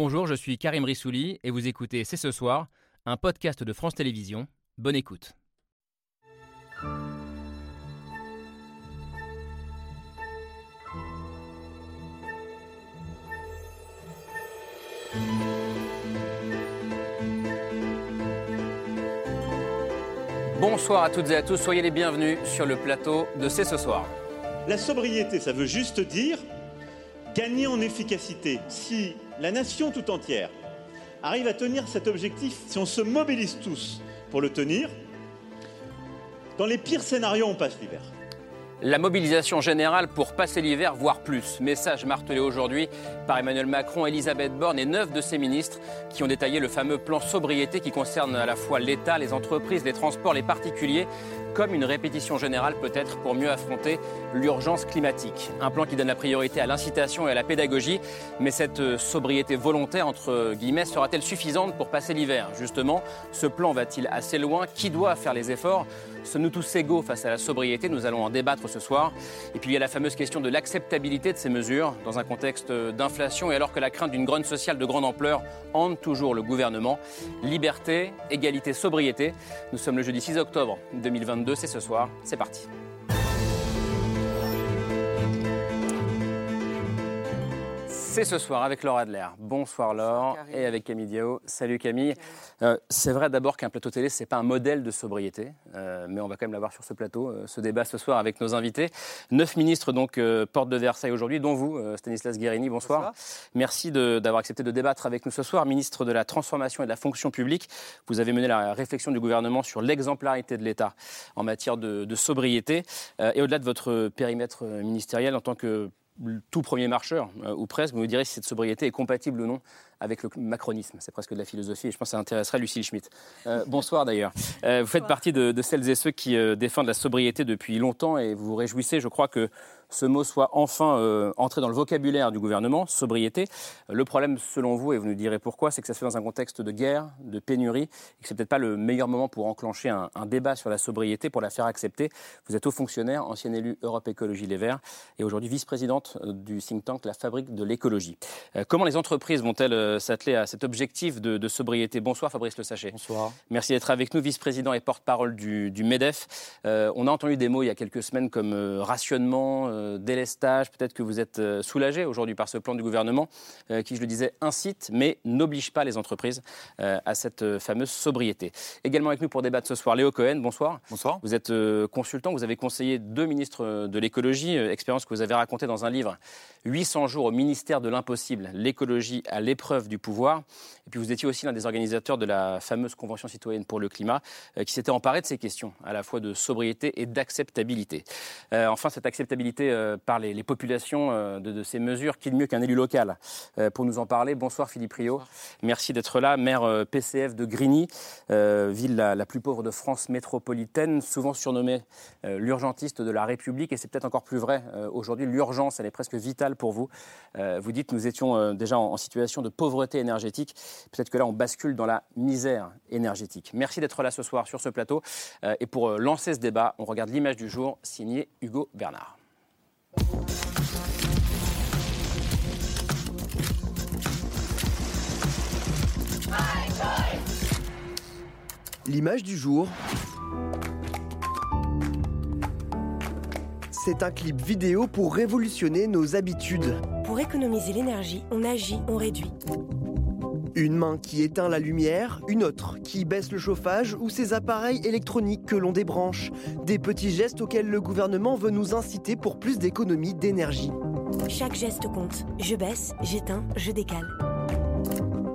Bonjour, je suis Karim Rissouli et vous écoutez C'est ce soir, un podcast de France Télévisions. Bonne écoute. Bonsoir à toutes et à tous, soyez les bienvenus sur le plateau de C'est ce soir. La sobriété, ça veut juste dire gagner en efficacité. Si la nation tout entière arrive à tenir cet objectif, si on se mobilise tous pour le tenir, dans les pires scénarios, on passe l'hiver. La mobilisation générale pour passer l'hiver, voire plus. Message martelé aujourd'hui par Emmanuel Macron, Elisabeth Borne et neuf de ses ministres qui ont détaillé le fameux plan sobriété qui concerne à la fois l'État, les entreprises, les transports, les particuliers, comme une répétition générale peut-être pour mieux affronter l'urgence climatique. Un plan qui donne la priorité à l'incitation et à la pédagogie, mais cette sobriété volontaire, entre guillemets, sera-t-elle suffisante pour passer l'hiver? Justement, ce plan va-t-il assez loin? Qui doit faire les efforts? Sommes-nous tous égaux face à la sobriété? Nous allons en débattre ce soir. Et puis il y a la fameuse question de l'acceptabilité de ces mesures dans un contexte d'inflation et alors que la crainte d'une grogne sociale de grande ampleur hante toujours le gouvernement. Liberté, égalité, sobriété. Nous sommes le jeudi 6 octobre 2022, c'est ce soir. C'est parti. C'est ce soir avec Laura Adler. Bonsoir Laure. Et avec Camille Diao. Salut Camille. Euh, c'est vrai d'abord qu'un plateau télé, ce n'est pas un modèle de sobriété, euh, mais on va quand même l'avoir sur ce plateau, euh, ce débat ce soir avec nos invités. Neuf ministres, donc, porte de Versailles aujourd'hui, dont vous, Stanislas Guérini. Bonsoir. Merci d'avoir accepté de débattre avec nous ce soir. Ministre de la Transformation et de la Fonction publique, vous avez mené la réflexion du gouvernement sur l'exemplarité de l'État en matière de, de sobriété. et au-delà de votre périmètre ministériel en tant que tout premier marcheur, euh, ou presque, vous me direz si cette sobriété est compatible ou non avec le macronisme. C'est presque de la philosophie et je pense que ça intéresserait Lucille Schmitt. Euh, bonsoir d'ailleurs. Euh, vous faites partie de, de, celles et ceux qui défendent la sobriété depuis longtemps et vous vous réjouissez, je crois, que ce mot soit enfin euh, entré dans le vocabulaire du gouvernement, sobriété. Le problème, selon vous, et vous nous direz pourquoi, c'est que ça se fait dans un contexte de guerre, de pénurie, et que c'est peut-être pas le meilleur moment pour enclencher un, débat sur la sobriété, pour la faire accepter. Vous êtes haut fonctionnaire, ancien élu Europe Écologie Les Verts, et aujourd'hui vice-présidente euh, du think tank La Fabrique de l'écologie. Euh, comment les entreprises vont-elles s'atteler à cet objectif de, sobriété? Bonsoir Fabrice Le Sachet. Bonsoir. Merci d'être avec nous, vice-président et porte-parole du, du, MEDEF. on a entendu des mots il y a quelques semaines comme rationnement, euh, délestage. Peut-être que vous êtes euh, soulagé aujourd'hui par ce plan du gouvernement euh, qui, je le disais, incite mais n'oblige pas les entreprises à cette fameuse sobriété. Également avec nous pour débattre ce soir, Léo Cohen. Bonsoir. Bonsoir. Vous êtes consultant, vous avez conseillé deux ministres de l'écologie, expérience que vous avez racontée dans un livre 800 jours au ministère de l'impossible, l'écologie à l'épreuve du pouvoir. Et puis vous étiez aussi l'un des organisateurs de la fameuse Convention citoyenne pour le climat qui s'était emparé de ces questions, à la fois de sobriété et d'acceptabilité. enfin, cette acceptabilité euh, par les, populations euh, de, ces mesures. Qui de mieux qu'un élu local euh, pour nous en parler Bonsoir Philippe Rio. Merci d'être là. Maire PCF de Grigny, ville la, plus pauvre de France métropolitaine, souvent surnommée l'urgentiste de la République. Et c'est peut-être encore plus vrai aujourd'hui. L'urgence, elle est presque vitale pour vous. vous dites, nous étions déjà en, situation de pauvreté énergétique. Peut-être que là, on bascule dans la misère énergétique. Merci d'être là ce soir sur ce plateau. et pour lancer ce débat, on regarde l'image du jour signée Hugo Bernard. L'image du jour. C'est un clip vidéo pour révolutionner nos habitudes. Pour économiser l'énergie, on agit, on réduit. Une main qui éteint la lumière, une autre qui baisse le chauffage ou ces appareils électroniques que l'on débranche. Des petits gestes auxquels le gouvernement veut nous inciter pour plus d'économie d'énergie. Chaque geste compte. Je baisse, j'éteins, je décale.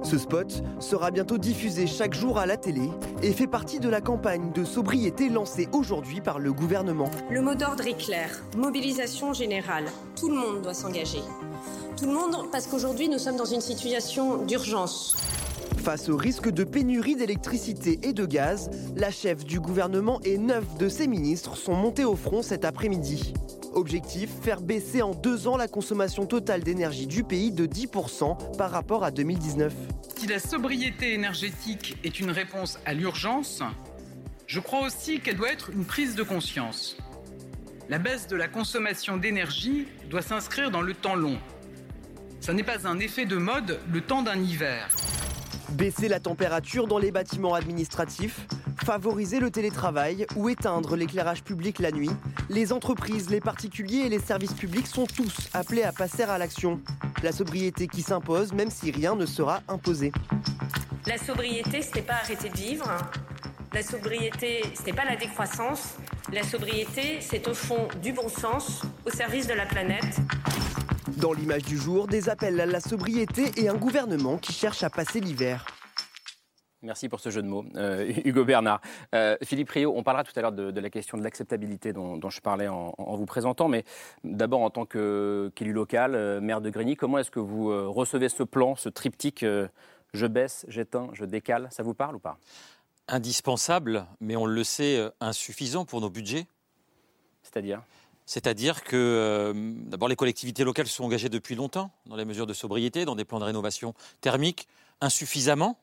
Ce spot sera bientôt diffusé chaque jour à la télé et fait partie de la campagne de sobriété lancée aujourd'hui par le gouvernement. Le mot d'ordre est clair, mobilisation générale. Tout le monde doit s'engager. Tout le monde, parce qu'aujourd'hui, nous sommes dans une situation d'urgence. Face au risque de pénurie d'électricité et de gaz, la chef du gouvernement et neuf de ses ministres sont montés au front cet après-midi. Objectif, faire baisser en deux ans la consommation totale d'énergie du pays de 10% par rapport à 2019. Si la sobriété énergétique est une réponse à l'urgence, je crois aussi qu'elle doit être une prise de conscience. La baisse de la consommation d'énergie doit s'inscrire dans le temps long. Ça n'est pas un effet de mode le temps d'un hiver. Baisser la température dans les bâtiments administratifs, favoriser le télétravail ou éteindre l'éclairage public la nuit, les entreprises, les particuliers et les services publics sont tous appelés à passer à l'action. La sobriété qui s'impose même si rien ne sera imposé. La sobriété, ce n'est pas arrêter de vivre. La sobriété, ce n'est pas la décroissance. La sobriété, c'est au fond du bon sens au service de la planète. Dans l'image du jour, des appels à la sobriété et un gouvernement qui cherche à passer l'hiver. Merci pour ce jeu de mots, euh, Hugo Bernard. Euh, Philippe Rio, on parlera tout à l'heure de, la question de l'acceptabilité dont, je parlais en, vous présentant, mais d'abord en tant qu'élu local, euh, maire de Grigny, comment est-ce que vous recevez ce plan, ce triptyque je baisse, j'éteins, je décale Ça vous parle ou pas? Indispensable, mais on le sait, insuffisant pour nos budgets. C'est-à-dire? C'est-à-dire que, d'abord, les collectivités locales se sont engagées depuis longtemps dans les mesures de sobriété, dans des plans de rénovation thermique, insuffisamment.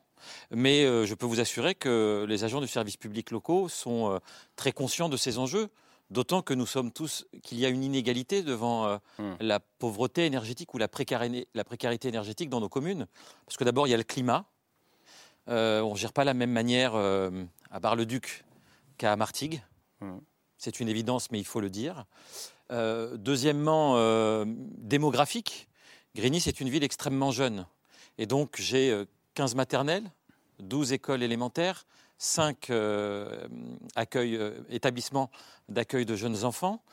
Mais euh, je peux vous assurer que les agents du service public locaux sont euh, très conscients de ces enjeux. D'autant que nous sommes tous qu'il y a une inégalité devant euh, hmm. la pauvreté énergétique ou la précarité, la précarité, énergétique dans nos communes. Parce que d'abord, il y a le climat. On ne gère pas la même manière à Bar-le-Duc qu'à Martigues. Hmm. C'est une évidence, mais il faut le dire. deuxièmement, démographique. Grigny, c'est une ville extrêmement jeune. Et donc, j'ai 15 maternelles, 12 écoles élémentaires, 5 euh, euh, établissements d'accueil de jeunes enfants.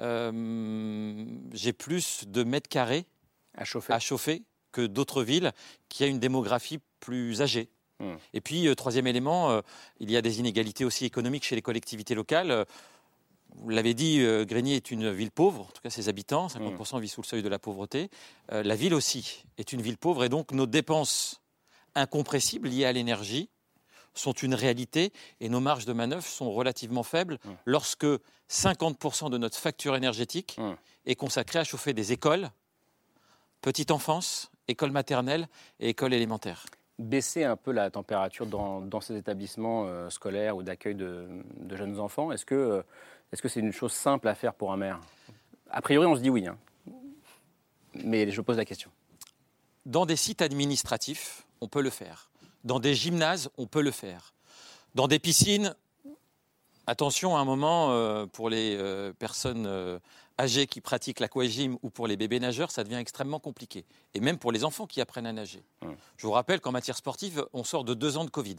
Euh, j'ai plus de mètres carrés à chauffer, que d'autres villes qui a une démographie plus âgée. Et puis, troisième élément, il y a des inégalités aussi économiques chez les collectivités locales. Vous l'avez dit, Grigny est une ville pauvre, en tout cas ses habitants, 50% vivent sous le seuil de la pauvreté. la ville aussi est une ville pauvre et donc nos dépenses incompressibles liées à l'énergie sont une réalité et nos marges de manœuvre sont relativement faibles lorsque 50% de notre facture énergétique est consacrée à chauffer des écoles, petite enfance, école maternelle et école élémentaire. Baisser un peu la température dans, ces établissements euh, scolaires ou d'accueil de, jeunes enfants, est-ce que euh, c'est -ce une chose simple à faire pour un maire? A priori, on se dit oui. Hein. Mais je pose la question. Dans des sites administratifs, on peut le faire. Dans des gymnases, on peut le faire. Dans des piscines, attention à un moment, euh, pour les euh, personnes euh, âgées qui pratiquent l'aquagym ou pour les bébés nageurs, ça devient extrêmement compliqué. Et même pour les enfants qui apprennent à nager. Je vous rappelle qu'en matière sportive, on sort de deux ans de Covid.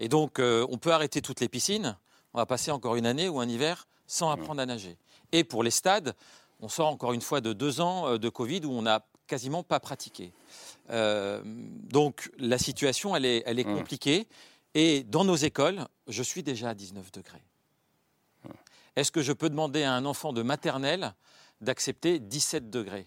Et donc, on peut arrêter toutes les piscines. On va passer encore une année ou un hiver sans apprendre à nager. Et pour les stades, on sort encore une fois de deux ans de Covid où on n'a quasiment pas pratiqué. Euh, donc la situation, elle est, elle est mmh. compliquée. Et dans nos écoles, je suis déjà à 19 degrés. Est-ce que je peux demander à un enfant de maternelle d'accepter 17 degrés?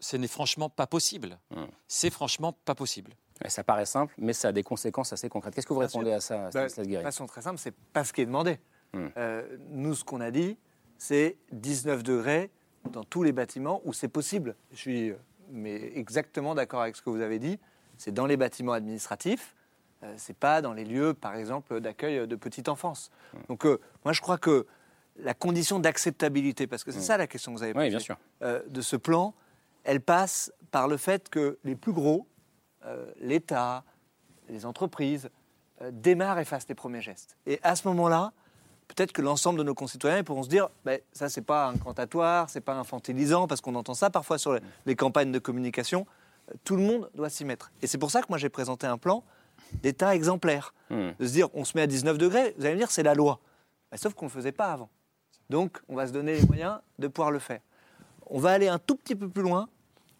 Ce n'est franchement pas possible. Mmh. C'est franchement pas possible. Ça paraît simple, mais ça a des conséquences assez concrètes. Qu'est-ce que vous répondez à ça, bah, De façon très simple, c'est pas ce qui est demandé. Euh, nous, ce qu'on a dit, c'est 19 degrés dans tous les bâtiments où c'est possible. Je suis euh, mais exactement d'accord avec ce que vous avez dit. C'est dans les bâtiments administratifs, euh, c'est pas dans les lieux, par exemple, d'accueil de petite enfance. Mmh. Donc, euh, moi, je crois que la condition d'acceptabilité, parce que c'est mmh. ça la question que vous avez posée, bien sûr. Euh, de ce plan, elle passe par le fait que les plus gros, l'État, les entreprises, démarrent et fassent les premiers gestes. Et à ce moment-là, peut-être que l'ensemble de nos concitoyens pourront se dire ben, ça, c'est pas incantatoire, c'est pas infantilisant, parce qu'on entend ça parfois sur les campagnes de communication. Tout le monde doit s'y mettre. Et c'est pour ça que moi, j'ai présenté un plan d'État exemplaire. Hmm. De se dire on se met à 19 degrés, vous allez me dire c'est la loi. Ben, sauf qu'on ne le faisait pas avant. Donc, on va se donner les moyens de pouvoir le faire. On va aller un tout petit peu plus loin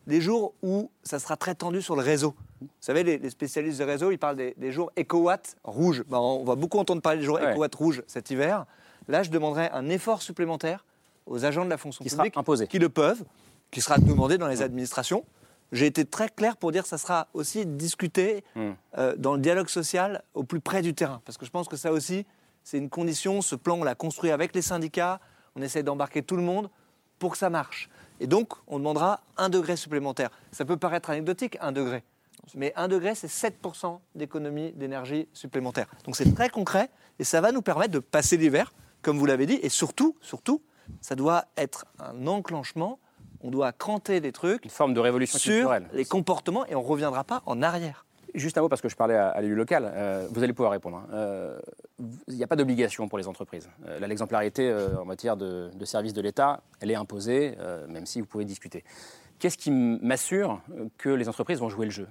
les jours où ça sera très tendu sur le réseau. Vous savez, les, spécialistes de réseau, ils parlent des, jours éco-watts rouges. Ben, on va beaucoup entendre parler des jours éco-watts rouges cet hiver. Là, je demanderai un effort supplémentaire aux agents de la fonction publique qui le peuvent, qui sera demandé dans les administrations. J'ai été très clair pour dire que ça sera aussi discuté hmm. euh, dans le dialogue social au plus près du terrain. Parce que je pense que ça aussi, c'est une condition. Ce plan, on l'a construit avec les syndicats. On essaie d'embarquer tout le monde pour que ça marche. Et donc, on demandera un degré supplémentaire. Ça peut paraître anecdotique, un degré. Mais un degré, c'est 7% d'économie d'énergie supplémentaire. Donc c'est très concret et ça va nous permettre de passer l'hiver, comme vous l'avez dit, et surtout, surtout, ça doit être un enclenchement on doit cranter des trucs Une forme de révolution sur culturelle. les comportements et on ne reviendra pas en arrière. Juste un mot, parce que je parlais à, l'élu local, euh, vous allez pouvoir répondre. hein. Euh, Il n'y a pas d'obligation pour les entreprises. Euh, l'exemplarité en matière de, de services de l'État, elle est imposée, même si vous pouvez discuter. Qu'est-ce qui m'assure que les entreprises vont jouer le jeu?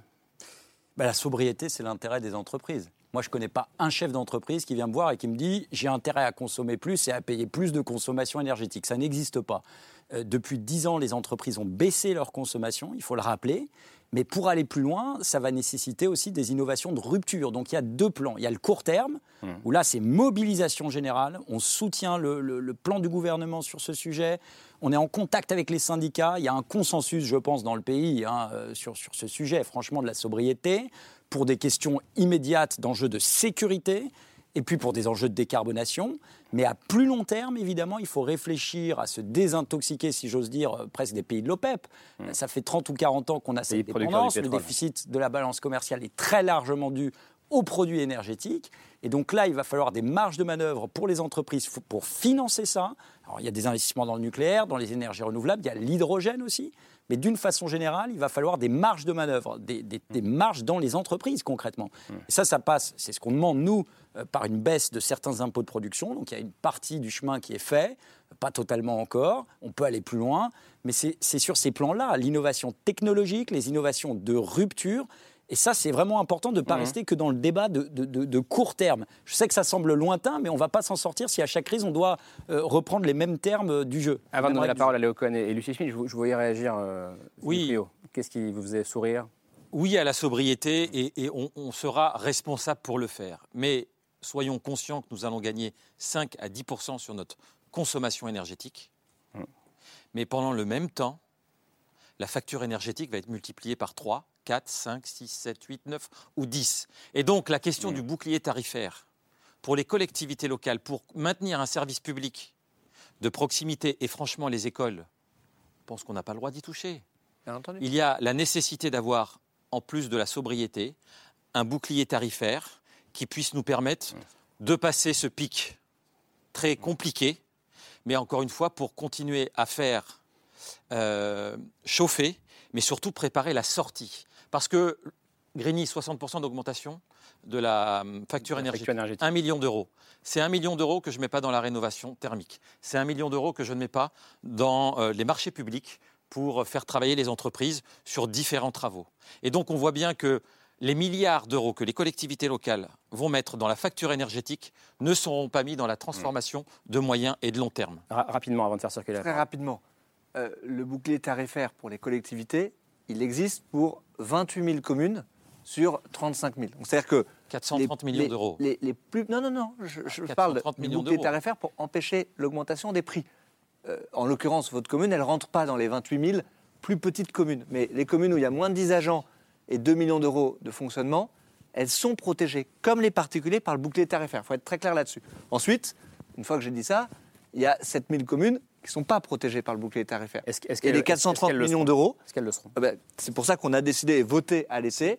Bah, la sobriété, c'est l'intérêt des entreprises. Moi, je ne connais pas un chef d'entreprise qui vient me voir et qui me dit j'ai intérêt à consommer plus et à payer plus de consommation énergétique. Ça n'existe pas. Euh, depuis 10 ans, les entreprises ont baissé leur consommation, il faut le rappeler. Mais pour aller plus loin, ça va nécessiter aussi des innovations de rupture. Donc il y a deux plans. Il y a le court terme, où là c'est mobilisation générale. On soutient le, le- le plan du gouvernement sur ce sujet. On est en contact avec les syndicats. Il y a un consensus, je pense, dans le pays hein, euh, sur, sur ce sujet, franchement, de la sobriété, pour des questions immédiates d'enjeux de sécurité et puis pour des enjeux de décarbonation. Mais à plus long terme, évidemment, il faut réfléchir à se désintoxiquer, si j'ose dire, euh, presque des pays de l'OPEP. Ça fait 30 ou 40 ans qu'on a cette dépendance. Le déficit de la balance commerciale est très largement dû aux produits énergétiques. Et donc là, il va falloir des marges de manœuvre pour les entreprises pour financer ça. Alors, il y a des investissements dans le nucléaire, dans les énergies renouvelables, il y a l'hydrogène aussi. Mais d'une façon générale, il va falloir des marges de manœuvre, des, des- des marges dans les entreprises concrètement. Et ça, ça passe, c'est ce qu'on demande nous, euh, par une baisse de certains impôts de production. Donc il y a une partie du chemin qui est fait, pas totalement encore, on peut aller plus loin, mais c'est sur ces plans-là, l'innovation technologique, les innovations de rupture. Et ça, c'est vraiment important de ne pas rester que dans le débat de, de- de- de court terme. Je sais que ça semble lointain, mais on ne va pas s'en sortir si à chaque crise, on doit euh, reprendre les mêmes termes euh, du jeu. Avant de donner la parole à Léo Cohen et, et Lucie Schmitt, je, vous- je voyais réagir. euh, Oui. Qu'est-ce qui vous faisait sourire? Oui à la sobriété et, et on, on sera responsable pour le faire. Mais soyons conscients que nous allons gagner 5 à 10% sur notre consommation énergétique. Mais pendant le même temps, la facture énergétique va être multipliée par 3, 4, 5, 6, 7, 8, 9 ou 10. Et donc la question du bouclier tarifaire pour les collectivités locales, pour maintenir un service public de proximité et franchement les écoles, je pense qu'on n'a pas le droit d'y toucher. Il y a la nécessité d'avoir, en plus de la sobriété, un bouclier tarifaire qui puisse nous permettre de passer ce pic très compliqué, mais encore une fois, pour continuer à faire euh, chauffer, mais surtout préparer la sortie. Parce que, Grigny, 60% d'augmentation de la euh, facture énergétique. énergétique. 1 million d'euros. C'est un million d'euros que je ne mets pas dans la rénovation thermique. C'est un million d'euros que je ne mets pas dans euh, les marchés publics pour faire travailler les entreprises sur différents travaux. Et donc on voit bien que les milliards d'euros que les collectivités locales vont mettre dans la facture énergétique ne seront pas mis dans la transformation de moyen et de long terme. Ra- rapidement, avant de faire circuler la Très rapidement, euh, le bouclier tarifaire pour les collectivités, il existe pour 28 000 communes sur 35 000. Donc, C'est-à-dire que 430 les- millions d'euros. Les, les plus, non, non, non, je, je 430 parle du millions bouclier tarifaire pour empêcher l'augmentation des prix. Euh, en l'occurrence, votre commune, elle ne rentre pas dans les 28 000 plus petites communes. Mais les communes où il y a moins de 10 agents et 2 millions d'euros de fonctionnement, elles sont protégées, comme les particuliers, par le bouclier tarifaire. Il faut être très clair là-dessus. Ensuite, une fois que j'ai dit ça, il y a 7 000 communes qui ne sont pas protégées par le bouclier tarifaire. Est-ce- est-ce et les est-ce 430 qu'elles le millions d'euros, Est-ce qu'elles le seront ah ben, c'est pour ça qu'on a décidé et voté à l'été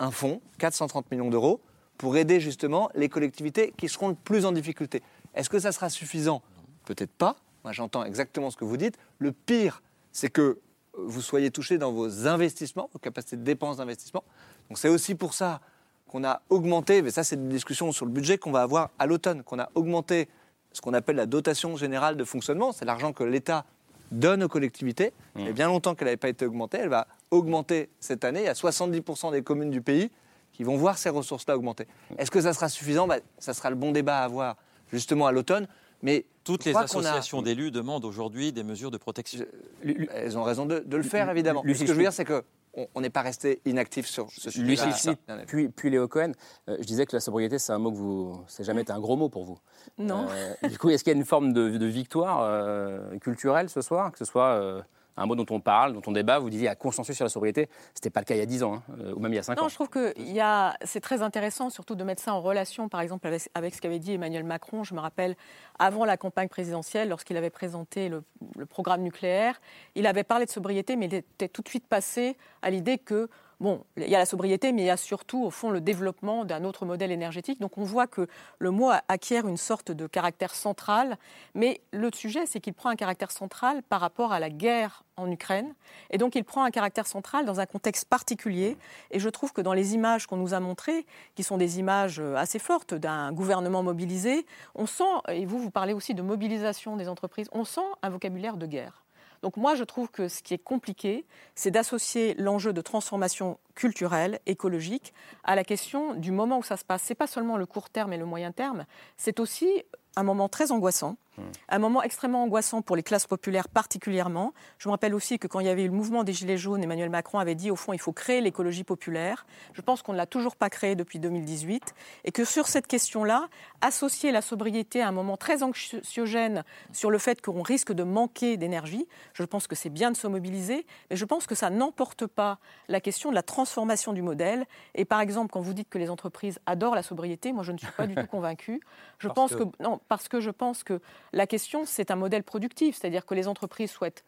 un fonds, 430 millions d'euros, pour aider justement les collectivités qui seront le plus en difficulté. Est-ce que ça sera suffisant? Peut-être pas. Moi, j'entends exactement ce que vous dites. Le pire, c'est que vous soyez touchés dans vos investissements, vos capacités de dépenses d'investissement. Donc, c'est aussi pour ça qu'on a augmenté, mais ça, c'est une discussion sur le budget qu'on va avoir à l'automne, qu'on a augmenté ce qu'on appelle la dotation générale de fonctionnement. C'est l'argent que l'État donne aux collectivités. Il y a bien longtemps qu'elle n'avait pas été augmentée. Elle va augmenter cette année. Il y a 70% des communes du pays qui vont voir ces ressources-là augmenter. Est-ce que ça sera suffisant? Bah, Ça sera le bon débat à avoir justement à l'automne. Mais Toutes les qu'on a- associations d'élus demandent aujourd'hui des mesures de protection. Elles ont raison de, de le faire, évidemment. Ce que je veux dire, c'est que on- n'est pas resté inactif sur ce sujet. Puis, puis Léo Cohen, euh, je disais que la sobriété, c'est un mot que vous. C'est jamais été un gros mot pour vous. Non. Euh, du coup, est-ce qu'il y a une forme de, de victoire euh, culturelle ce soir? Que ce soit euh, un mot dont on parle, dont on débat, vous disiez, il y a consensus sur la sobriété. Ce n'était pas le cas il y a 10 ans, hein, euh, ou même il y a 5 ans. Non, je trouve que a, c'est très intéressant, surtout de mettre ça en relation, par exemple, avec, avec ce qu'avait dit Emmanuel Macron. Je me rappelle, avant la campagne présidentielle, lorsqu'il avait présenté le, le programme nucléaire, il avait parlé de sobriété, mais il était tout de suite passé à l'idée que Bon, il y a la sobriété, mais il y a surtout, au fond, le développement d'un autre modèle énergétique. Donc on voit que le mot acquiert une sorte de caractère central, mais le sujet, c'est qu'il prend un caractère central par rapport à la guerre en Ukraine, et donc il prend un caractère central dans un contexte particulier. Et je trouve que dans les images qu'on nous a montrées, qui sont des images assez fortes d'un gouvernement mobilisé, on sent, et vous, vous parlez aussi de mobilisation des entreprises, on sent un vocabulaire de guerre. Donc moi, je trouve que ce qui est compliqué, c'est d'associer l'enjeu de transformation culturelle, écologique, à la question du moment où ça se passe. Ce n'est pas seulement le court terme et le moyen terme, c'est aussi un moment très angoissant, hmm. un moment extrêmement angoissant pour les classes populaires particulièrement. Je me rappelle aussi que quand il y avait eu le mouvement des Gilets jaunes, Emmanuel Macron avait dit au fond il faut créer l'écologie populaire. Je pense qu'on ne l'a toujours pas créée depuis 2018 et que sur cette question-là, associer la sobriété à un moment très anxiogène sur le fait qu'on risque de manquer d'énergie, je pense que c'est bien de se mobiliser, mais je pense que ça n'emporte pas la question de la transformation du modèle. Et par exemple, quand vous dites que les entreprises adorent la sobriété, moi je ne suis pas du tout convaincue. Je pense que non, parce que je pense que la question, c'est un modèle productif, c'est-à-dire que les entreprises souhaitent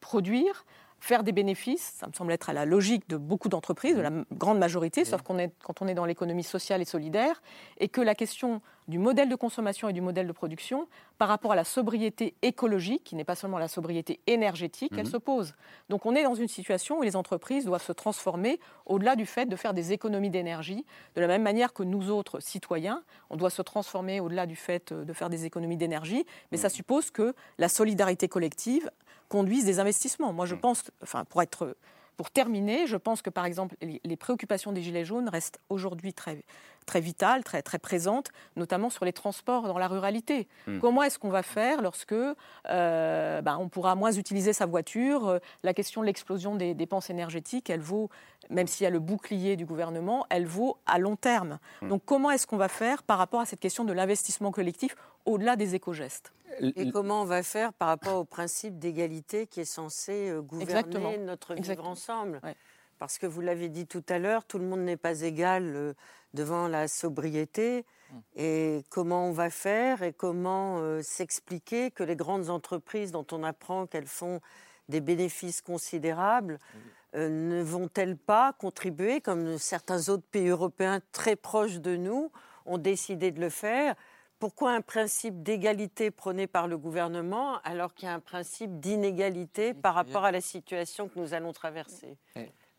produire, faire des bénéfices, ça me semble être à la logique de beaucoup d'entreprises, de la grande majorité, sauf qu'on est, quand on est dans l'économie sociale et solidaire, et que la question du modèle de consommation et du modèle de production par rapport à la sobriété écologique, qui n'est pas seulement la sobriété énergétique, elle mhm. se pose. Donc on est dans une situation où les entreprises doivent se transformer au-delà du fait de faire des économies d'énergie, de la même manière que nous autres citoyens, on doit se transformer au-delà du fait de faire des économies d'énergie, mais ça mhm. suppose que la solidarité collective conduisent des investissements. Moi, je mm. pense, enfin, pour être pour terminer, je pense que par exemple les préoccupations des Gilets jaunes restent aujourd'hui très, très vitales, très, très présentes, notamment sur les transports dans la ruralité. Mm. Comment est-ce qu'on va faire lorsque euh, ben, on pourra moins utiliser sa voiture La question de l'explosion des dépenses énergétiques, elle vaut, même s'il y a le bouclier du gouvernement, elle vaut à long terme. Mm. Donc comment est-ce qu'on va faire par rapport à cette question de l'investissement collectif au-delà des éco-gestes? Et comment on va faire par rapport au principe d'égalité qui est censé euh, gouverner notre vivre ensemble? Parce que vous l'avez dit tout à l'heure, tout le monde n'est pas égal euh, devant la sobriété. Hum. Et comment on va faire et comment euh, s'expliquer que les grandes entreprises dont on apprend qu'elles font des bénéfices considérables ne vont-elles pas contribuer, comme certains autres pays européens très proches de nous ont décidé de le faire, pourquoi un principe d'égalité prôné par le gouvernement alors qu'il y a un principe d'inégalité par rapport à la situation que nous allons traverser?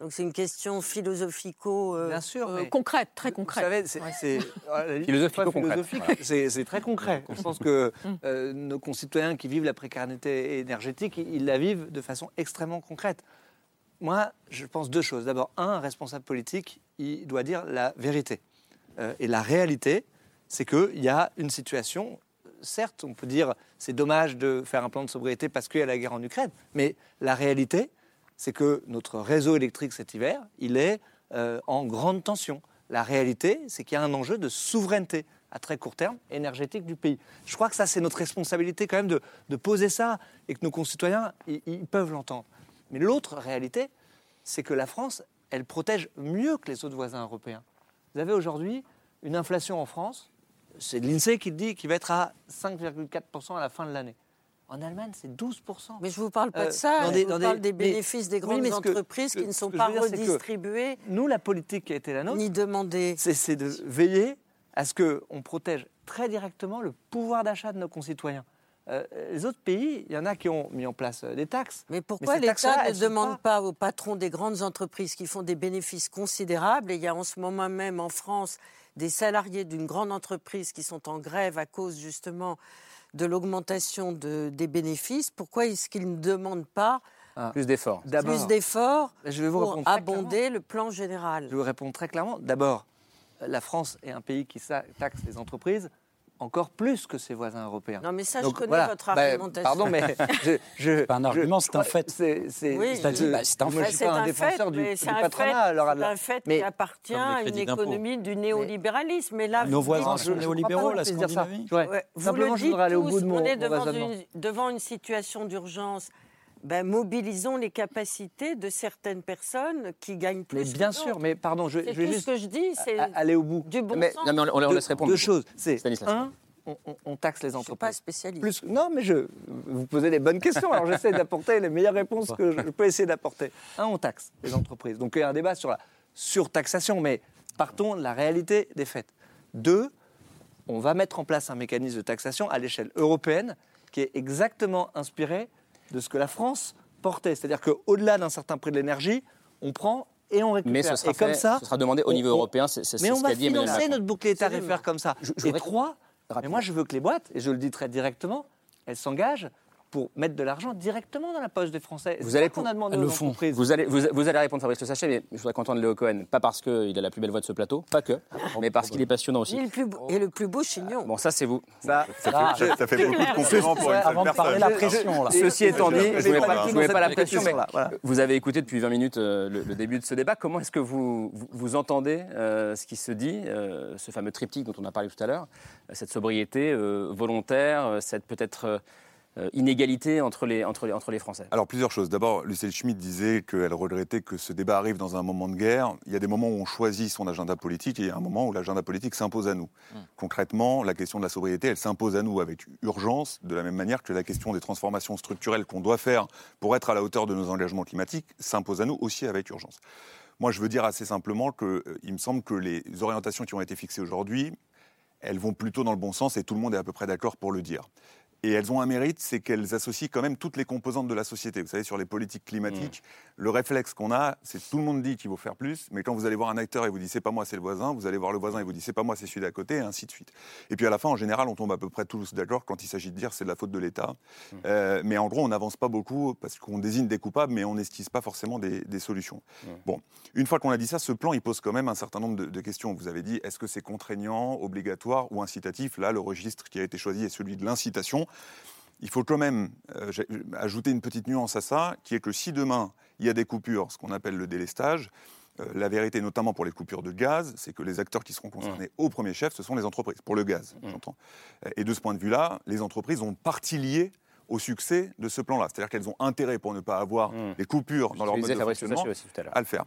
Donc c'est une question philosophico euh, Bien sûr, euh, concrète, très concrète. Vous savez, c'est philosophique, c'est très concret. Au sens que euh, nos concitoyens qui vivent la précarité énergétique, ils la vivent de façon extrêmement concrète. Moi, je pense deux choses. D'abord, un, responsable politique, il doit dire la vérité. et la réalité, c'est qu'il y a une situation, certes, on peut dire c'est dommage de faire un plan de sobriété parce qu'il y a la guerre en Ukraine, mais la réalité, c'est que notre réseau électrique cet hiver, il est euh, en grande tension. La réalité, c'est qu'il y a un enjeu de souveraineté à très court terme énergétique du pays. Je crois que ça, c'est notre responsabilité quand même de, poser ça et que nos concitoyens, ils peuvent l'entendre. Mais l'autre réalité, c'est que la France, elle protège mieux que les autres voisins européens. Vous avez aujourd'hui une inflation en France c'est l'INSEE qui dit qu'il va être à 5,4% à la fin de l'année. En Allemagne, c'est 12%. Mais je ne vous parle pas de euh, ça, je vous parle des bénéfices des grandes entreprises qui ne sont pas redistribués. Nous, la politique qui a été la nôtre, ni demandée, c'est de veiller à ce qu'on protège très directement le pouvoir d'achat de nos concitoyens. Euh, les autres pays, il y en a qui ont mis en place euh, des taxes. Mais pourquoi l'État ne demande pas... pas aux patrons des grandes entreprises qui font des bénéfices considérables, et il y a en ce moment même en France des salariés d'une grande entreprise qui sont en grève à cause justement de l'augmentation de, des bénéfices, pourquoi est-ce qu'ils ne demandent pas ah. plus d'efforts? Plus d'efforts pour abonder le plan général? Je vais vous répondre très clairement. D'abord, la France est un pays qui taxe les entreprises encore plus que ses voisins européens. Non, mais ça, je connais votre bah, argumentation. pardon, mais je, je pas un argument, c'est un fait. C'est oui, bah, un fait. suis pas un, défenseur du, du patronat. C'est un fait qui appartient à une économie du néolibéralisme. Mais là, nos voisins sont néolibéraux, la Scandinavie. Vous le dites tous, on est devant une situation d'urgence. Ben, mobilisons les capacités de certaines personnes qui gagnent plus. Mais bien sûr, mais pardon, je, je vais juste ce que je dis, c'est aller au bout. Du bon sens. Non, mais on, laisse répondre. Deux choses, c'est un, on, taxe les entreprises. Je suis pas spécialiste. Plus, non, mais je vous posez les bonnes questions. Alors j'essaie d'apporter les meilleures réponses que je peux essayer d'apporter. Un, on taxe les entreprises. Donc il y a un débat sur la surtaxation, mais partons de la réalité des faits. Deux, on va mettre en place un mécanisme de taxation à l'échelle européenne qui est exactement inspiré de ce que la France portait. C'est-à-dire qu'au-delà d'un certain prix de l'énergie, on prend et on récupère. Mais ce sera, et comme ça, ce sera demandé au niveau européen. C'est, mais on va financer notre bouclier tarifaire comme ça. et trois, mais moi je veux que les boîtes, et je le dis très directement, elles s'engagent pour mettre de l'argent directement dans la poche des Français. Vous allez qu'on a demandé le fond. Vous allez, vous, vous, allez répondre Fabrice Le Sachet, mais je voudrais qu'entendre Léo Cohen, pas parce qu'il a la plus belle voix de ce plateau, pas que, mais parce qu'il est passionnant aussi. Il est le plus beau, et le plus beau chignon. Bon, ça c'est vous. Ça, ça, fait, ça, fait, beaucoup de compliments pour une Avant de parler la pression, là. Ceci étant dit, je ne mets pas, mets pas la pression, mais vous avez écouté depuis 20 minutes euh, le, début de ce débat. Comment est-ce que vous, vous, entendez euh, ce qui se dit, euh, ce fameux triptyque dont on a parlé tout à l'heure, cette sobriété volontaire, cette peut-être euh, inégalité entre les, entre, les, entre les Français Alors plusieurs choses. D'abord, Lucille Schmitt disait qu'elle regrettait que ce débat arrive dans un moment de guerre. Il y a des moments où on choisit son agenda politique et il y a un moment où l'agenda politique s'impose à nous. Hmm. Concrètement, la question de la sobriété, elle s'impose à nous avec urgence, de la même manière que la question des transformations structurelles qu'on doit faire pour être à la hauteur de nos engagements climatiques s'impose à nous aussi avec urgence. Moi, je veux dire assez simplement qu'il euh, me semble que les orientations qui ont été fixées aujourd'hui, elles vont plutôt dans le bon sens et tout le monde est à peu près d'accord pour le dire. Et elles ont un mérite, c'est qu'elles associent quand même toutes les composantes de la société. Vous savez, sur les politiques climatiques, mmh. le réflexe qu'on a, c'est tout le monde dit qu'il faut faire plus, mais quand vous allez voir un acteur et vous dit c'est pas moi, c'est le voisin, vous allez voir le voisin et vous dit c'est pas moi, c'est celui d'à côté, et ainsi de suite. Et puis à la fin, en général, on tombe à peu près tous d'accord quand il s'agit de dire c'est de la faute de l'État. Mmh. Euh, mais en gros, on n'avance pas beaucoup parce qu'on désigne des coupables, mais on n'esquisse pas forcément des, solutions. Mmh. Bon, une fois qu'on a dit ça, ce plan, il pose quand même un certain nombre de, de questions. Vous avez dit est-ce que c'est contraignant, obligatoire ou incitatif? Là, le registre qui a été choisi est celui de l'incitation. Il faut quand même euh, ajouter une petite nuance à ça, qui est que si demain il y a des coupures, ce qu'on appelle le délestage, euh, la vérité, notamment pour les coupures de gaz, c'est que les acteurs qui seront concernés mmh. au premier chef, ce sont les entreprises, pour le gaz, mmh. j'entends. Et de ce point de vue-là, les entreprises ont partie liée au succès de ce plan-là. C'est-à-dire qu'elles ont intérêt, pour ne pas avoir mmh. des coupures dans leur mode de fonctionnement, à le faire.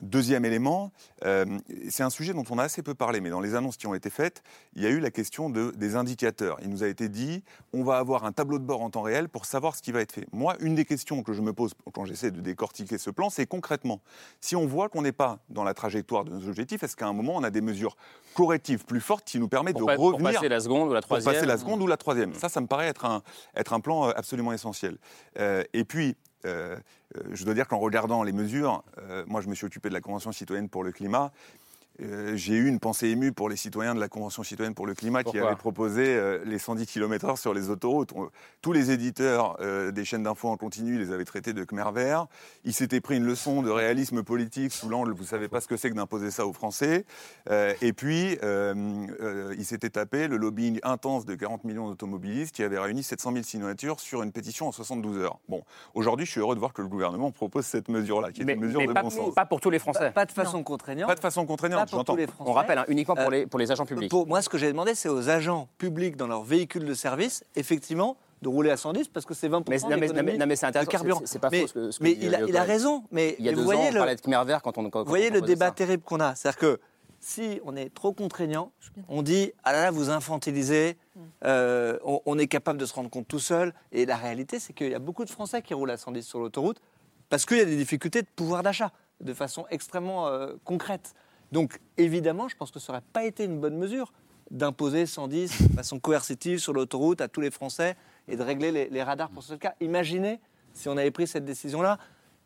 Deuxième élément, euh, c'est un sujet dont on a assez peu parlé, mais dans les annonces qui ont été faites, il y a eu la question de, des indicateurs. Il nous a été dit, on va avoir un tableau de bord en temps réel pour savoir ce qui va être fait. Moi, une des questions que je me pose quand j'essaie de décortiquer ce plan, c'est concrètement, si on voit qu'on n'est pas dans la trajectoire de nos objectifs, est-ce qu'à un moment, on a des mesures correctives plus fortes qui nous permettent de revenir... Pour passer la seconde ou la troisième. Pour passer la seconde ou la troisième? Ça, ça me paraît être un, être un plan euh, absolument essentiel. Euh, et puis, euh, euh, je dois dire qu'en regardant les mesures, euh, moi je me suis occupé de la Convention citoyenne pour le climat, euh, j'ai eu une pensée émue pour les citoyens de la Convention citoyenne pour le climat qui avaient proposé euh, les 110 km/h sur les autoroutes. tous les éditeurs euh, des chaînes d'infos en continu les avaient traités de Khmer vert. Ils s'étaient pris une leçon de réalisme politique sous l'angle, vous savez pas ce que c'est que d'imposer ça aux Français. et puis, ils s'étaient tapé le lobbying intense de 40 millions d'automobilistes qui avaient réuni 700 000 signatures sur une pétition en 72 heures. Bon, aujourd'hui, je suis heureux de voir que le gouvernement propose cette mesure-là, qui est une mesure de pas, bon sens. Pas pour tous les Français. Pas, de façon contraignante. Pas de façon contraignante. On rappelle, hein, uniquement pour, euh, les, pour les agents publics. Pour, moi, ce que j'ai demandé, c'est aux agents publics dans leurs véhicules de service, effectivement, de rouler à 110 parce que c'est 20% mais, non, mais, c'est intéressant. carburant. C'est pas mais, faux. Ce que, mais il, a, il a, raison. Mais il y a deux vous voyez ans, on parlait de Khmer vert quand on. vous voyez le débat terrible qu'on a. C'est-à-dire que si on est trop contraignant, on dit ah là là vous infantilisez, mm. euh, on, on, est capable de se rendre compte tout seul. Et la réalité, c'est qu'il y a beaucoup de Français qui roulent à 110 sur l'autoroute parce qu'il y a des difficultés de pouvoir d'achat de façon extrêmement euh, concrète. Donc évidemment, je pense que ça n'aurait pas été une bonne mesure d'imposer 110 de façon coercitive sur l'autoroute à tous les Français et de régler les, les radars pour ce cas. Imaginez si on avait pris cette décision-là,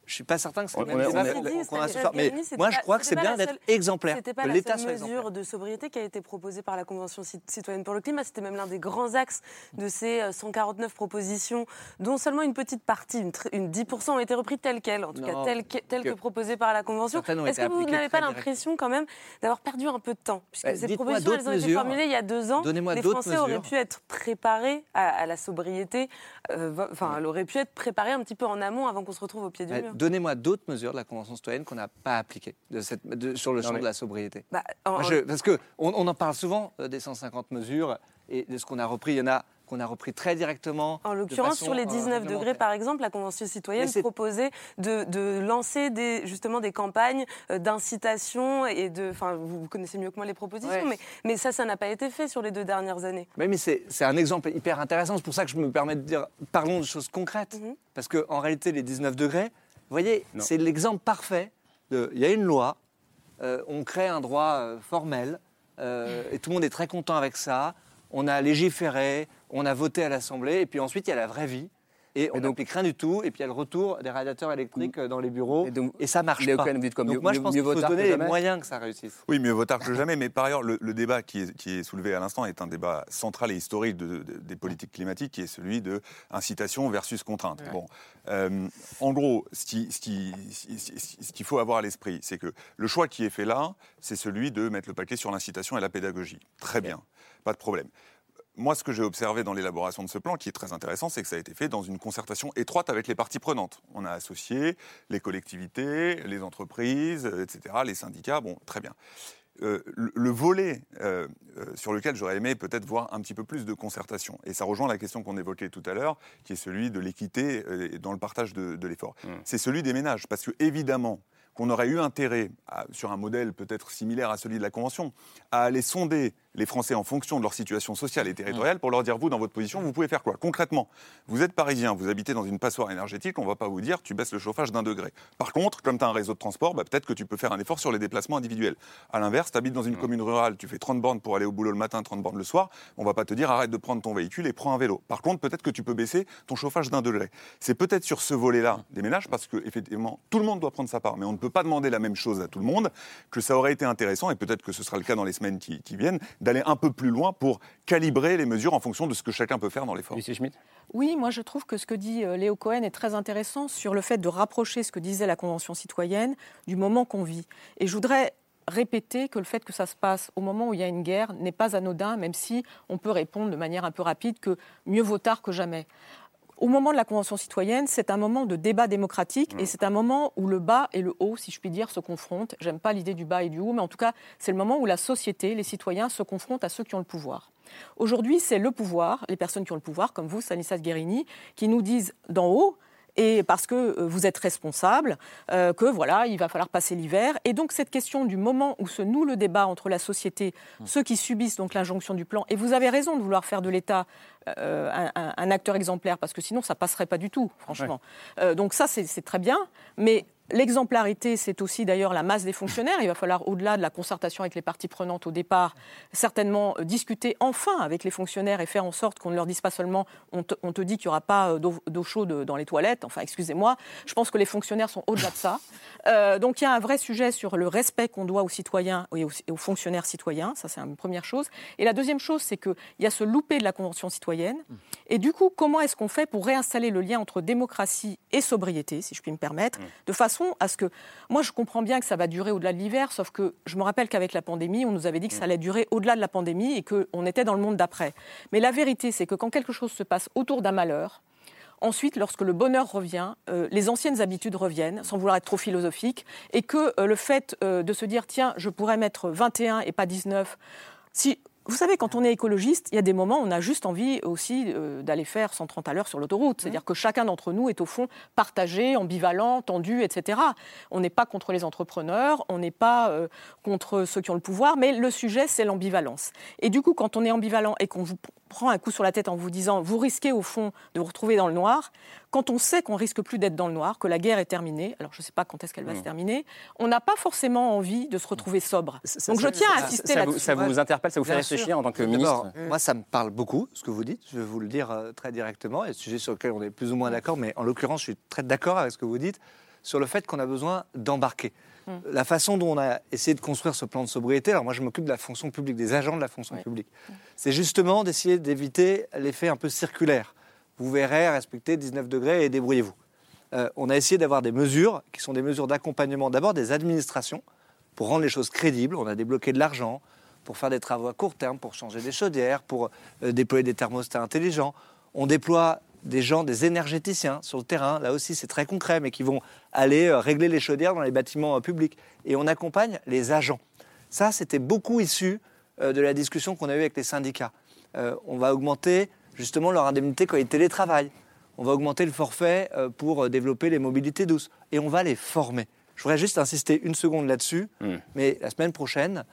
je ne suis pas certain que c'est le même qu'on a ce soir. Mais moi, je crois que c'est bien d'être exemplaire. C'était pas la seule mesure de sobriété qui a été proposée par la Convention citoyenne pour le climat. C'était même l'un des grands axes de ces 149 euh, propositions, dont seulement une petite partie, une, 10% ont été repris telles quelles, en tout cas telles que, proposées par la Convention. Est-ce que vous n'avez pas l'impression quand même d'avoir perdu un peu de temps Puisque bah, ces propositions, elles ont été formulées il y a deux ans. Les Français auraient pu être préparés à, la sobriété. Euh, enfin, elles auraient pu être préparés un petit peu en amont avant qu'on se retrouve au pied du bah, mur donnez-moi d'autres mesures de la Convention citoyenne qu'on n'a pas appliquées de cette, sur le champ de la sobriété. Bah, parce qu'on on en parle souvent euh, des 150 mesures et de ce qu'on a repris. Il y en a qu'on a repris très directement. En l'occurrence, sur les 19 degrés, par exemple, la Convention citoyenne proposait de, de, lancer des, justement des campagnes euh, d'incitation et de. Enfin, vous connaissez mieux que moi les propositions, mais, mais ça, ça n'a pas été fait sur les deux dernières années. Mais, mais c'est un exemple hyper intéressant. C'est pour ça que je me permets de dire parlons de choses concrètes. Mhm. Parce qu'en réalité, les 19 degrés, vous voyez, c'est l'exemple parfait de. Il y a une loi, on crée un droit formel, et tout le monde est très content avec ça. On a légiféré, on a voté à l'Assemblée, et puis ensuite il y a la vraie vie. Et on n'applique rien du tout. Et puis il y a le retour des radiateurs électriques dans les bureaux. Et, ça marche pas. Dites donc moi, je pense qu'il faut donner les moyens que ça réussisse. Oui, mieux vaut tard que jamais. Mais par ailleurs, le, débat qui est, qui est, soulevé à l'instant est un débat central et historique de, des politiques climatiques, qui est celui de incitation versus contrainte. Bon, euh, en gros, ce qu'il qui, ce faut avoir à l'esprit, c'est que le choix qui est fait là, c'est celui de mettre le paquet sur l'incitation et la pédagogie. Très bien, pas de problème moi, ce que j'ai observé dans l'élaboration de ce plan, qui est très intéressant, c'est que ça a été fait dans une concertation étroite avec les parties prenantes. On a associé les collectivités, les entreprises, etc., les syndicats. Bon, très bien. Euh, le, volet euh, euh, sur lequel j'aurais aimé peut-être voir un petit peu plus de concertation, et ça rejoint la question qu'on évoquait tout à l'heure, qui est celui de l'équité dans le partage de, l'effort. Mmh. C'est celui des ménages, parce que évidemment, qu'on aurait eu intérêt, sur un modèle peut-être similaire à celui de la Convention, à aller sonder les Français en fonction de leur situation sociale et territoriale pour leur dire, vous, dans votre position, vous pouvez faire quoi? Concrètement, vous êtes parisien, vous habitez dans une passoire énergétique, on ne va pas vous dire, tu baisses le chauffage d'un degré. Par contre, comme tu as un réseau de transport, bah, peut-être que tu peux faire un effort sur les déplacements individuels. À l'inverse, tu habites dans une commune rurale, tu fais 30 bornes pour aller au boulot le matin, 30 bornes le soir, on va pas te dire, arrête de prendre ton véhicule et prends un vélo. Par contre, peut-être que tu peux baisser ton chauffage d'un degré. C'est peut-être sur ce volet-là des ménages, parce que, effectivement, tout le monde doit prendre sa part, mais on ne peut pas demander la même chose à tout le monde, que ça aurait été intéressant, et peut-être que ce sera le cas dans les semaines qui, qui viennent, d'aller un peu plus loin pour calibrer les mesures en fonction de ce que chacun peut faire dans l'effort. Oui, moi je trouve que ce que dit euh, Léo Cohen est très intéressant sur le fait de rapprocher ce que disait la Convention citoyenne du moment qu'on vit. Et je voudrais répéter que le fait que ça se passe au moment où il y a une guerre n'est pas anodin, même si on peut répondre de manière un peu rapide que mieux vaut tard que jamais au moment de la Convention citoyenne, c'est un moment de débat démocratique et c'est un moment où le bas et le haut, si je puis dire, se confrontent. J'aime pas l'idée du bas et du haut, mais en tout cas, c'est le moment où la société, les citoyens se confrontent à ceux qui ont le pouvoir. Aujourd'hui, c'est le pouvoir, les personnes qui ont le pouvoir, comme vous, Stanislas Guérini, qui nous disent d'en haut, et parce que euh, vous êtes responsable, euh, que voilà, il va falloir passer l'hiver. Et donc cette question du moment où se noue le débat entre la société, mmh. ceux qui subissent donc l'injonction du plan, et vous avez raison de vouloir faire de l'État euh, un, acteur exemplaire, parce que sinon ça passerait pas du tout, franchement. donc ça c'est très bien, mais L'exemplarité, c'est aussi d'ailleurs la masse des fonctionnaires. Il va falloir, au-delà de la concertation avec les parties prenantes au départ, certainement euh, discuter enfin avec les fonctionnaires et faire en sorte qu'on ne leur dise pas seulement on te, dit qu'il n'y aura pas euh, d'eau chaude dans les toilettes. Enfin, excusez-moi, je pense que les fonctionnaires sont au-delà de ça. Euh, donc il y a un vrai sujet sur le respect qu'on doit aux citoyens et aux, fonctionnaires citoyens. Ça, c'est une première chose. Et la deuxième chose, c'est qu'il y a ce loupé de la Convention citoyenne. Et du coup, comment est-ce qu'on fait pour réinstaller le lien entre démocratie et sobriété, si je puis me permettre, de façon à ce que. Moi, je comprends bien que ça va durer au-delà de l'hiver, sauf que je me rappelle qu'avec la pandémie, on nous avait dit que ça allait durer au-delà de la pandémie et qu'on était dans le monde d'après. Mais la vérité, c'est que quand quelque chose se passe autour d'un malheur, Ensuite, lorsque le bonheur revient, euh, les anciennes habitudes reviennent, sans vouloir être trop philosophique, et que euh, le fait euh, de se dire, tiens, je pourrais mettre 21 et pas 19, si vous savez, quand on est écologiste, il y a des moments où on a juste envie aussi euh, d'aller faire 130 à l'heure sur l'autoroute. C'est-à-dire que chacun d'entre nous est au fond partagé, ambivalent, tendu, etc. On n'est pas contre les entrepreneurs, on n'est pas euh, contre ceux qui ont le pouvoir, mais le sujet, c'est l'ambivalence. Et du coup, quand on est ambivalent et qu'on vous prend un coup sur la tête en vous disant vous risquez au fond de vous retrouver dans le noir, quand on sait qu'on risque plus d'être dans le noir, que la guerre est terminée, alors je ne sais pas quand est-ce qu'elle va se terminer, on n'a pas forcément envie de se retrouver sobre. Donc je tiens à insister là-dessus. Ça, vous interpelle, ça vous fait réfléchir en tant que ministre. Moi, ça me parle beaucoup, ce que vous dites, je vais vous le dire euh, très directement, et un sujet sur lequel on est plus ou moins d'accord, mais en l'occurrence, je suis très d'accord avec ce que vous dites, sur le fait qu'on a besoin d'embarquer. Mm. La façon dont on a essayé de construire ce plan de sobriété, alors moi je m'occupe de la fonction publique, des agents de la fonction publique, c'est justement d'essayer d'éviter l'effet un peu circulaire. Vous verrez, respectez 19 degrés et débrouillez-vous. Euh, on a essayé d'avoir des mesures qui sont des mesures d'accompagnement. D'abord des administrations pour rendre les choses crédibles. On a débloqué de l'argent pour faire des travaux à court terme, pour changer des chaudières, pour euh, déployer des thermostats intelligents. On déploie des gens, des énergéticiens sur le terrain, là aussi c'est très concret, mais qui vont aller euh, régler les chaudières dans les bâtiments publics. Et on accompagne les agents. Ça, c'était beaucoup issu de la discussion qu'on a eue avec les syndicats. on va augmenter justement leur indemnité quand ils télétravaillent. On va augmenter le forfait euh, pour euh, développer les mobilités douces. Et on va les former. Je voudrais juste insister une seconde là-dessus, hmm. mais la semaine prochaine,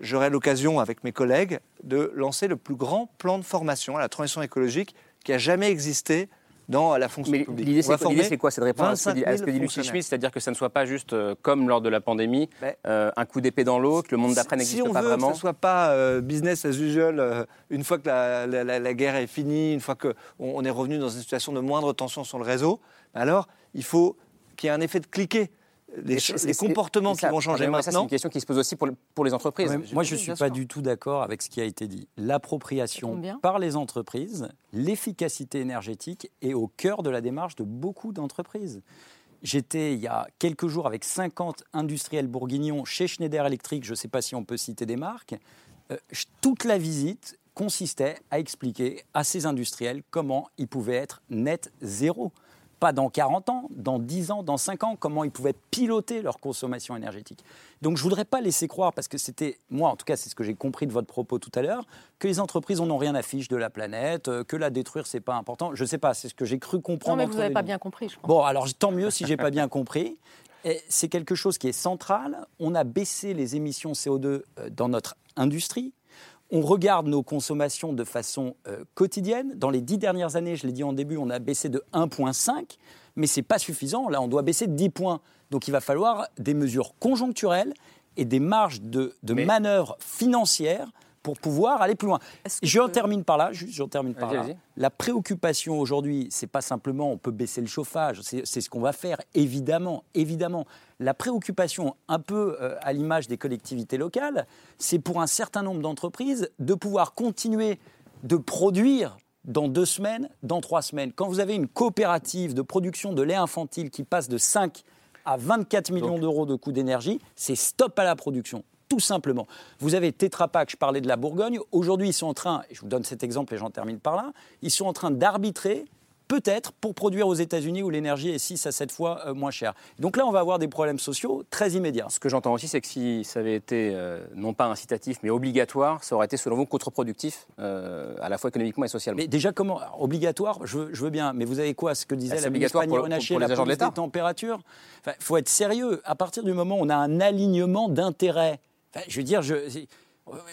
j'aurai l'occasion avec mes collègues de lancer le plus grand plan de formation à la transition écologique qui a jamais existé dans la fonction Mais publique. L'idée, c'est quoi C'est de répondre à ce que dit Lucie Schmitt, c'est-à-dire que ça ne soit pas juste euh, comme lors de la pandémie, ben, euh, un coup d'épée dans l'eau, que le monde d'après n'existe si pas veut. Que ce ne soit pas euh, business as usual une fois que la, guerre est finie, une fois qu'on on est revenu dans une situation de moindre tension sur le réseau, alors il faut qu'il y ait un effet de cliquet les, comportements qui vont changer maintenant. C'est une question qui se pose aussi pour, les entreprises. moi, je ne suis pas du tout d'accord avec ce qui a été dit. L'appropriation par les entreprises, l'efficacité énergétique est au cœur de la démarche de beaucoup d'entreprises. J'étais il y a quelques jours avec 50 industriels bourguignons chez Schneider Electric, je ne sais pas si on peut citer des marques. Euh, toute la visite consistait à expliquer à ces industriels comment ils pouvaient être net zéro pas dans 40 ans, dans 10 ans, dans 5 ans, comment ils pouvaient piloter leur consommation énergétique. Donc je ne voudrais pas laisser croire, parce que c'était, moi en tout cas c'est ce que j'ai compris de votre propos tout à l'heure, que les entreprises n'ont rien à fiche de la planète, euh, que la détruire c'est pas important. Je ne sais pas, c'est ce que j'ai cru comprendre. Non mais vous n'avez pas bien compris, je pense. Bon, alors tant mieux si j'ai pas bien compris. C'est quelque chose qui est central. On a baissé les émissions CO2 euh, dans notre industrie on regarde nos consommations de façon euh, quotidienne. Dans les dix dernières années, je l'ai dit en début, on a baissé de 1,5, mais ce n'est pas suffisant. Là, on doit baisser de 10 points. Donc il va falloir des mesures conjoncturelles et des marges de, manœuvre financières pour pouvoir aller plus loin. Je termine par là, juste, je termine par là. La préoccupation aujourd'hui, c'est pas simplement on peut baisser le chauffage, c'est ce qu'on va faire, évidemment, évidemment. La préoccupation, un peu euh, à l'image des collectivités locales, c'est pour un certain nombre d'entreprises de pouvoir continuer de produire dans deux semaines, dans trois semaines. Quand vous avez une coopérative de production de lait infantile qui passe de 5 à 24 millions d'euros de coût d'énergie, c'est stop à la production tout simplement. Vous avez Tetra Pak, je parlais de la Bourgogne. Aujourd'hui, ils sont en train, et je vous donne cet exemple et j'en termine par là, ils sont en train d'arbitrer peut-être pour produire aux États-Unis où l'énergie est 6 à 7 fois euh, moins chère. Donc là, on va avoir des problèmes sociaux très immédiats. Ce que j'entends aussi, c'est que si ça avait été euh, non pas incitatif, mais obligatoire, ça aurait été selon vous contre-productif, euh, à la fois économiquement et socialement. Mais déjà, comment Obligatoire, je veux, bien, mais vous avez quoi Ce que disait bah, la ministre Pannier la police des températures? Il faut être sérieux. À partir du moment où on a un alignement d'intérêts je veux dire,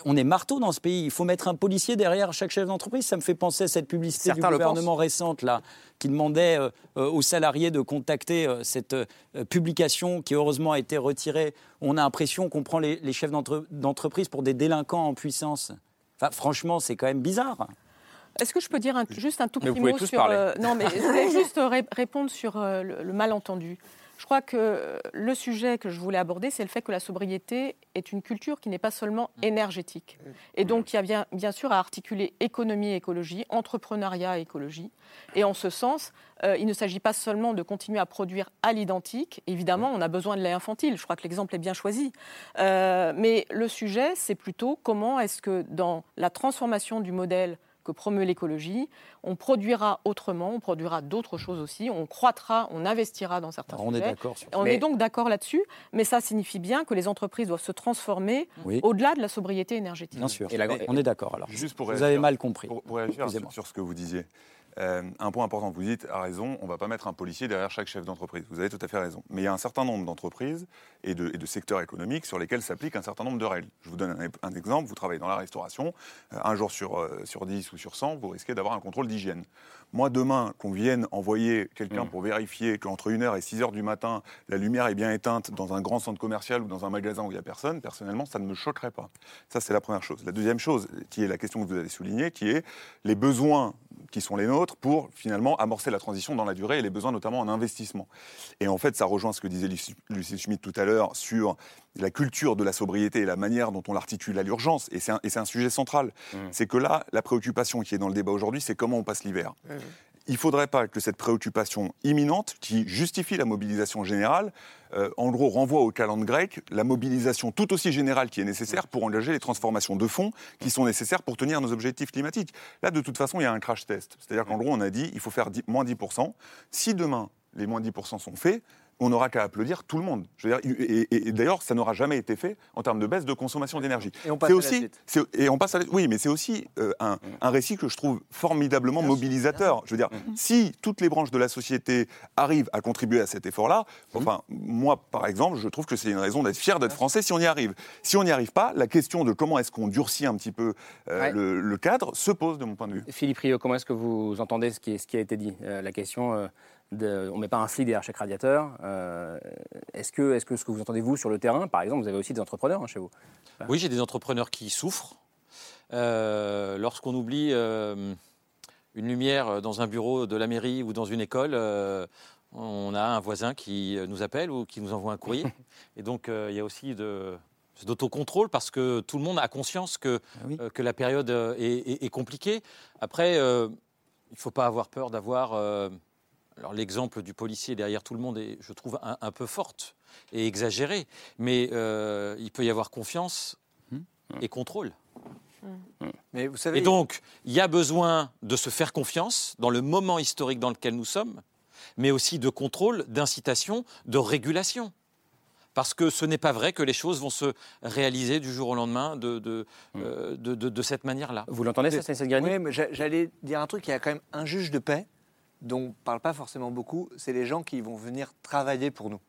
on est marteau dans ce pays. Il faut mettre un policier derrière chaque chef d'entreprise. Ça me fait penser à cette publicité du gouvernement récente là, qui demandait euh, euh, aux salariés de contacter euh, cette publication qui heureusement a été retirée. On a l'impression qu'on prend les, chefs d'entreprise pour des délinquants en puissance. franchement, c'est quand même bizarre. Est-ce que je peux dire juste un tout petit mot sur non, mais je voulais juste répondre sur le malentendu. Je crois que le sujet que je voulais aborder, c'est le fait que la sobriété est une culture qui n'est pas seulement mmh. énergétique. Mmh. Et donc, il y a bien, bien sûr à articuler économie et écologie, entrepreneuriat et écologie. Et en ce sens, euh, il ne s'agit pas seulement de continuer à produire à l'identique. Évidemment, on a besoin de lait infantile. Je crois que l'exemple est bien choisi. Euh, mais le sujet, c'est plutôt comment est-ce que dans la transformation du modèle que promeut l'écologie. On produira autrement, on produira d'autres choses aussi, on croîtra, on investira dans certains on Est d'accord on est donc d'accord là-dessus, mais ça signifie bien que les entreprises doivent se transformer au-delà de la sobriété énergétique. Bien sûr, on est d'accord alors. Juste pour vous avez mal compris. Pour, réagir sur ce que vous disiez. Euh, un point important, vous dites, à raison, on ne va pas mettre un policier derrière chaque chef d'entreprise. Vous avez tout à fait raison. Mais il y a un certain nombre d'entreprises et de, secteurs économiques sur lesquels s'appliquent un certain nombre de règles. Je vous donne un, exemple. Vous travaillez dans la restauration. Euh, un jour sur, euh, sur 10 ou sur 100, vous risquez d'avoir un contrôle d'hygiène. Moi, demain, qu'on vienne envoyer quelqu'un mmh. pour vérifier qu'entre 1h et 6h du matin, la lumière est bien éteinte dans un grand centre commercial ou dans un magasin où il n'y a personne, personnellement, ça ne me choquerait pas. Ça, c'est la première chose. La deuxième chose, qui est la question que vous avez soulignée, qui est les besoins qui sont les nôtres pour finalement amorcer la transition dans la durée et les besoins notamment en investissement. Et en fait, ça rejoint ce que disait Lucie Schmitt tout à l'heure sur la culture de la sobriété et la manière dont on l'articule à l'urgence. Et c'est un, sujet central. Mmh. C'est que là, la préoccupation qui est dans le débat aujourd'hui, c'est comment on passe l'hiver. Mmh il ne faudrait pas que cette préoccupation imminente, qui justifie la mobilisation générale, euh, en gros renvoie au calendrier grec la mobilisation tout aussi générale qui est nécessaire pour engager les transformations de fond qui sont nécessaires pour tenir nos objectifs climatiques. Là, de toute façon, il y a un crash test. C'est-à-dire qu'en gros, on a dit il faut faire moins 10%. Si demain, les moins 10% sont faits, on n'aura qu'à applaudir tout le monde. et, d'ailleurs, ça n'aura jamais été fait en termes de baisse de consommation d'énergie. Et on passe à la Et on passe à Oui, mais c'est aussi euh, un, récit que je trouve formidablement mobilisateur. Je veux dire, si toutes les branches de la société arrivent à contribuer à cet effort-là, enfin, moi, par exemple, je trouve que c'est une raison d'être fier d'être français si on y arrive. Si on n'y arrive pas, la question de comment est-ce qu'on durcit un petit peu euh, le, cadre se pose de mon point de vue. Philippe Rio, comment est-ce que vous entendez ce qui, ce qui a été dit euh, La question on ne met pas un flic derrière chaque radiateur. Euh, est-ce, que, est que ce que vous entendez, vous, sur le terrain, par exemple, vous avez aussi des entrepreneurs hein, chez vous? Oui, j'ai des entrepreneurs qui souffrent. Euh, lorsqu'on oublie euh, une lumière dans un bureau de la mairie ou dans une école, on a un voisin qui nous appelle ou qui nous envoie un courrier. Et donc, il y a aussi de, d'autocontrôle parce que tout le monde a conscience que, ah que la période est, compliquée. Après, il ne faut pas avoir peur d'avoir alors l'exemple du policier derrière tout le monde est, je trouve, un, peu forte et exagéré, mais euh, il peut y avoir confiance hmm. et contrôle. Mais vous savez... Et donc, il y a besoin de se faire confiance dans le moment historique dans lequel nous sommes, mais aussi de contrôle, d'incitation, de régulation. Parce que ce n'est pas vrai que les choses vont se réaliser du jour au lendemain de, de, hmm. euh, de, cette manière-là. Vous l'entendez, ça, c'est cette Oui, mais j'allais dire un truc, il y a quand même un juge de paix dont on ne parle pas forcément beaucoup, c'est les gens qui vont venir travailler pour nous.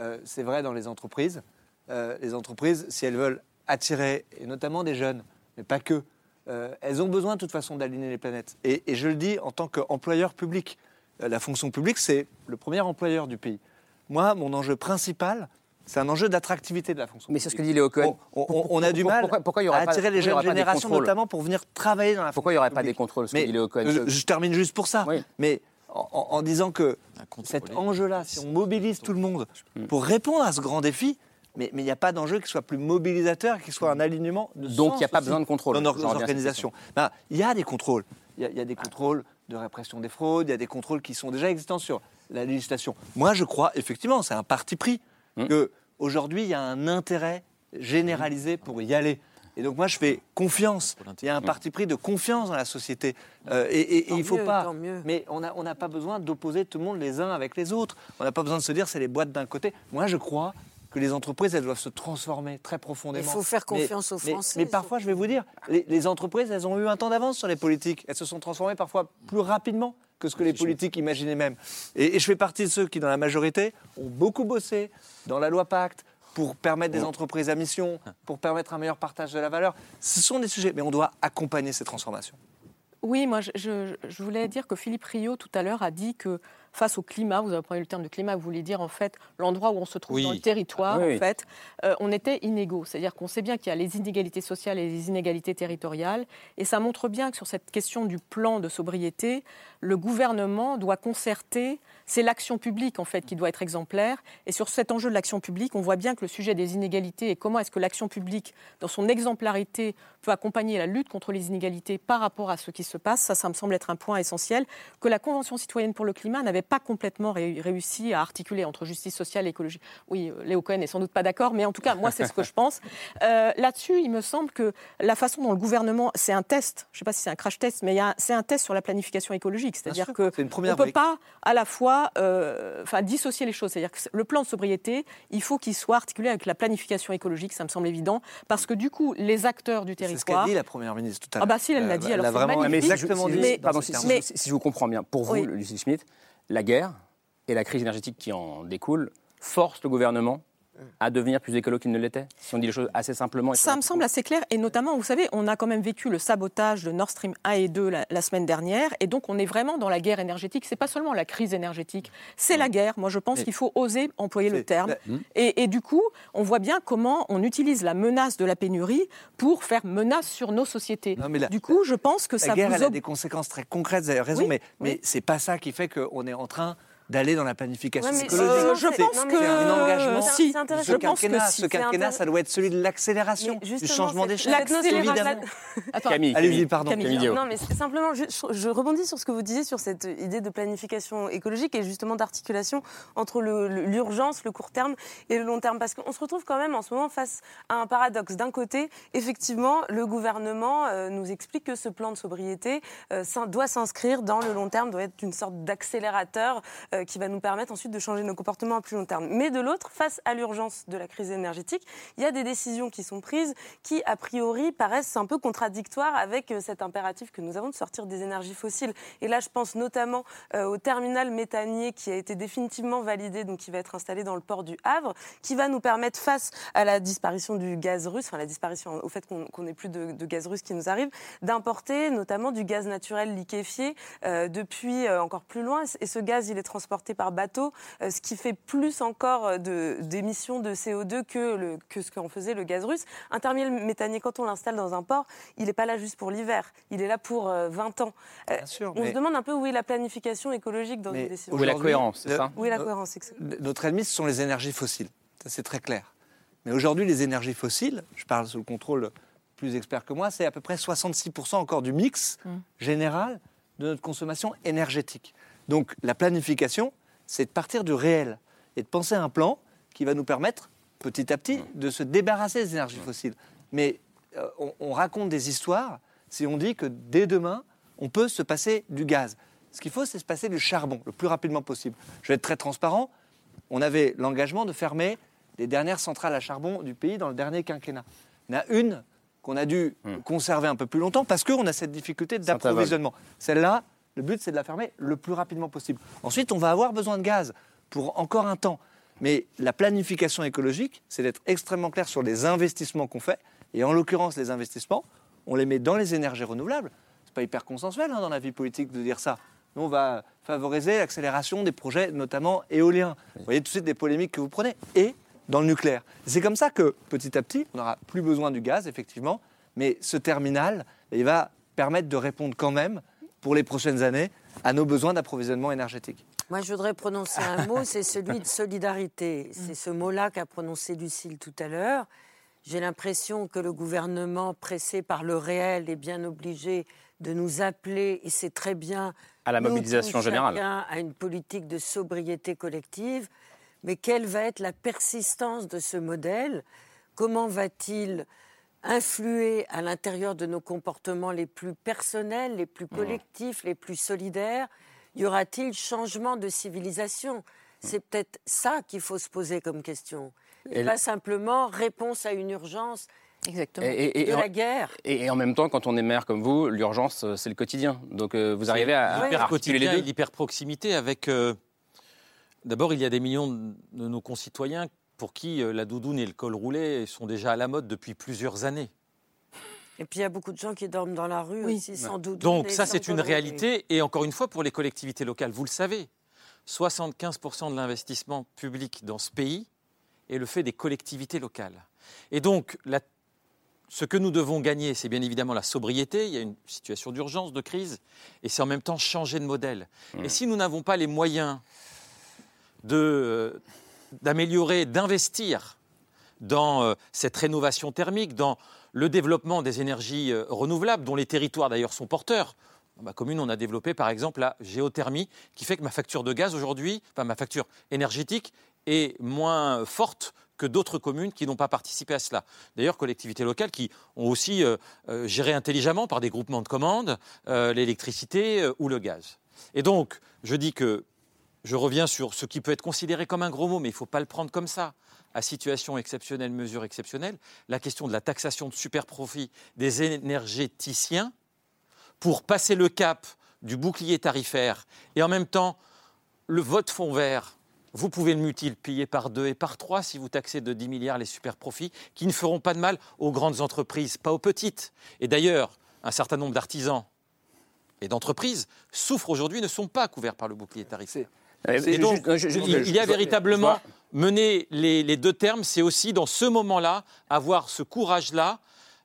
Euh, c'est vrai dans les entreprises. Euh, les entreprises, si elles veulent attirer, et notamment des jeunes, mais pas que, euh, elles ont besoin de toute façon d'aligner les planètes. Et, je le dis en tant qu'employeur public. la fonction publique, c'est le premier employeur du pays. Moi, mon enjeu principal, c'est un enjeu d'attractivité de la fonction. Mais c'est ce que dit Léo Cohen. On, a du mal pourquoi, à attirer les jeunes générations, notamment pour venir travailler dans la Pourquoi il n'y aurait pas des contrôles, ce que dit Léo Cohen je, termine juste pour ça. Mais en, disant que cet enjeu-là, si on mobilise tout le monde pour répondre à ce grand défi, mais il n'y a pas d'enjeu qui soit plus mobilisateur, qui soit un alignement de Donc il n'y a pas besoin de contrôle dans nos organisations. Ben, il y a des contrôles. Il y, a des contrôles de répression des fraudes, il y a des contrôles qui sont déjà existants sur la législation. Moi, je crois, effectivement, c'est un parti pris, qu'aujourd'hui, hum. que aujourd'hui, il y a un intérêt généralisé pour y aller. Et donc moi, je fais confiance. Il y a un parti pris de confiance dans la société. Euh, et, il ne faut pas. Mais on n'a on pas besoin d'opposer tout le monde les uns avec les autres. On n'a pas besoin de se dire c'est les boîtes d'un côté. Moi, je crois que les entreprises, elles doivent se transformer très profondément. Il faut faire confiance aux Français. Mais, parfois, je vais vous dire, les, entreprises, elles ont eu un temps d'avance sur les politiques. Elles se sont transformées parfois plus rapidement que ce que les politiques imaginaient même. Et, et je fais partie de ceux qui, dans la majorité, ont beaucoup bossé dans la loi Pacte, pour permettre des entreprises à mission, pour permettre un meilleur partage de la valeur. Ce sont des sujets, mais on doit accompagner ces transformations. Oui, moi, je, voulais dire que Philippe Rio, tout à l'heure, a dit que face au climat, vous avez pris le terme de climat, vous voulez dire en fait l'endroit où on se trouve dans le territoire, en fait, euh, on était inégaux. C'est-à-dire qu'on sait bien qu'il y a les inégalités sociales et les inégalités territoriales. Et ça montre bien que sur cette question du plan de sobriété, le gouvernement doit concerter c'est l'action publique en fait qui doit être exemplaire. Et sur cet enjeu de l'action publique, on voit bien que le sujet des inégalités et comment est-ce que l'action publique, dans son exemplarité, peut accompagner la lutte contre les inégalités par rapport à ce qui se passe, ça, ça me semble être un point essentiel que la Convention citoyenne pour le climat n'avait pas complètement réussi à articuler entre justice sociale et écologie. Oui, euh, Léo Cohen n'est sans doute pas d'accord, mais en tout cas, moi, c'est ce que je pense. Euh, là-dessus, il me semble que la façon dont le gouvernement, c'est un test, je ne sais pas si c'est un crash test, mais c'est un test sur la planification écologique. C'est-à-dire qu'on ne peut pas à la fois euh, enfin, dissocier les choses. C'est-à-dire que le plan de sobriété, il faut qu'il soit articulé avec la planification écologique, ça me semble évident, parce que du coup, les acteurs du territoire. C'est ce qu'a dit la Première ministre tout à l'heure. Ah bah si, elle l'a dit. Alors c'est vraiment mais exactement dit. pardon, si, je vous comprends bien, pour vous, Lucie Schmitt, la guerre et la crise énergétique qui en découle forcent le gouvernement à devenir plus écolo qu'il ne l'était Si on dit les choses assez simplement. Ça me semble assez clair. Et notamment, vous savez, on a quand même vécu le sabotage de Nord Stream 1 et 2 la, semaine dernière. Et donc, on est vraiment dans la guerre énergétique. C'est pas seulement la crise énergétique, c'est la guerre. Moi, je pense qu'il faut oser employer le terme. Et, du coup, on voit bien comment on utilise la menace de la pénurie pour faire menace sur nos sociétés. du coup, je pense que ça la guerre, elle a des conséquences très concrètes, vous avez raison, mais, mais c'est pas ça qui fait qu'on est en train d'aller dans la planification euh, je pense que un engagement. Si, ce quinquennat, ce quinquennat, ça doit être celui de l'accélération, du changement d'échelle. Évidemment. Camille, allez-y, pardon. Camille. Non, mais simplement, je, je, rebondis sur ce que vous disiez sur cette idée de planification écologique et justement d'articulation entre l'urgence, le, court terme et le long terme, parce qu'on se retrouve quand même en ce moment face à un paradoxe. D'un côté, effectivement, le gouvernement euh, nous explique que ce plan de sobriété euh, doit s'inscrire dans le long terme, doit être une sorte d'accélérateur qui va nous permettre ensuite de changer nos comportements à plus long terme. Mais de l'autre, face à l'urgence de la crise énergétique, il y a des décisions qui sont prises qui, a priori, paraissent un peu contradictoires avec cet impératif que nous avons de sortir des énergies fossiles. Et là, je pense notamment au terminal méthanier qui a été définitivement validé, donc qui va être installé dans le port du Havre, qui va nous permettre, face à la disparition du gaz russe, enfin la disparition, au fait qu'on n'ait plus de, gaz russe qui nous arrive, d'importer notamment du gaz naturel liquéfié euh, depuis euh, encore plus loin. Et ce gaz, il est transporté par bateau, euh, ce qui fait plus encore d'émissions de, CO2 que, le, que ce qu'en faisait le gaz russe. Un terminal méthanier, quand on l'installe dans un port, il n'est pas là juste pour l'hiver, il est là pour 20 ans. on se demande un peu où est la planification écologique dans une décision. Où est la cohérence, c'est ça? Oui, la cohérence, Notre ennemi, ce sont les énergies fossiles. Ça, c'est très clair. Mais aujourd'hui, les énergies fossiles, je parle sous le contrôle plus expert que moi, c'est à peu près 66% encore du mix mm. général de notre consommation énergétique. Donc la planification, c'est de partir du réel et de penser à un plan qui va nous permettre, petit à petit, de se débarrasser des énergies fossiles. Mais euh, on, raconte des histoires si on dit que dès demain, on peut se passer du gaz. Ce qu'il faut, c'est se passer du charbon le plus rapidement possible. Je vais être très transparent. On avait l'engagement de fermer les dernières centrales à charbon du pays dans le dernier quinquennat. Il y en a une qu'on a dû hmm. conserver un peu plus longtemps parce qu'on a cette difficulté d'approvisionnement. Celle-là, le but, c'est de la fermer le plus rapidement possible. Ensuite, on va avoir besoin de gaz pour encore un temps. Mais la planification écologique, c'est d'être extrêmement clair sur les investissements qu'on fait. Et en l'occurrence, les investissements, on les met dans les énergies renouvelables. Ce n'est pas hyper consensuel hein, dans la vie politique de dire ça. Nous, on va favoriser l'accélération des projets, notamment éoliens. Vous voyez tout de suite des polémiques que vous prenez. Et dans le nucléaire. C'est comme ça que petit à petit, on n'aura plus besoin du gaz, effectivement, mais ce terminal, il va permettre de répondre quand même, pour les prochaines années, à nos besoins d'approvisionnement énergétique. Moi, je voudrais prononcer un mot, c'est celui de solidarité. C'est ce mot-là qu'a prononcé Lucille tout à l'heure. J'ai l'impression que le gouvernement, pressé par le réel, est bien obligé de nous appeler, et c'est très bien, à la mobilisation générale, à une politique de sobriété collective. Mais quelle va être la persistance de ce modèle? Comment va-t-il influer à l'intérieur de nos comportements les plus personnels, les plus mmh. collectifs, les plus solidaires Y aura-t-il changement de civilisation? Mmh. C'est peut-être ça qu'il faut se poser comme question. Et, pas simplement réponse à une urgence Exactement. Et, de la guerre. Et, en même temps, quand on est maire comme vous, l'urgence, euh, c'est le quotidien. Donc euh, vous arrivez à, à, les deux. L'hyper-proximité avec euh, D'abord, il y a des millions de nos concitoyens pour qui euh, la doudoune et le col roulé sont déjà à la mode depuis plusieurs années. Et puis il y a beaucoup de gens qui dorment dans la rue aussi sans doudoune. Donc ça, c'est une réalité. Et encore une fois, pour les collectivités locales, vous le savez, 75% de l'investissement public dans ce pays est le fait des collectivités locales. Et donc, ce que nous devons gagner, c'est bien évidemment la sobriété. Il y a une situation d'urgence, de crise, et c'est en même temps changer de modèle. Et si nous n'avons pas les moyens euh, d'améliorer, d'investir dans euh, cette rénovation thermique, dans le développement des énergies euh, renouvelables, dont les territoires d'ailleurs sont porteurs. Dans ma commune, on a développé par exemple la géothermie, qui fait que ma facture de gaz aujourd'hui, enfin ma facture énergétique, est moins forte que d'autres communes qui n'ont pas participé à cela. D'ailleurs, collectivités locales qui ont aussi géré intelligemment par des groupements de commandes l'électricité ou le gaz. Et donc, je dis que je reviens sur ce qui peut être considéré comme un gros mot, mais il ne faut pas le prendre comme ça. À situation exceptionnelle, mesure exceptionnelle, la question de la taxation de super profit des énergéticiens pour passer le cap du bouclier tarifaire et en même temps le vote fonds vert. Vous pouvez le multiplier par deux et par trois si vous taxez de 10 milliards les super profits qui ne feront pas de mal aux grandes entreprises, pas aux petites. Et d'ailleurs, un certain nombre d'artisans et d'entreprises souffrent aujourd'hui, ne sont pas couverts par le bouclier tarifaire. Et donc, il, y a véritablement mener les, deux termes, c'est aussi dans ce moment-là avoir ce courage-là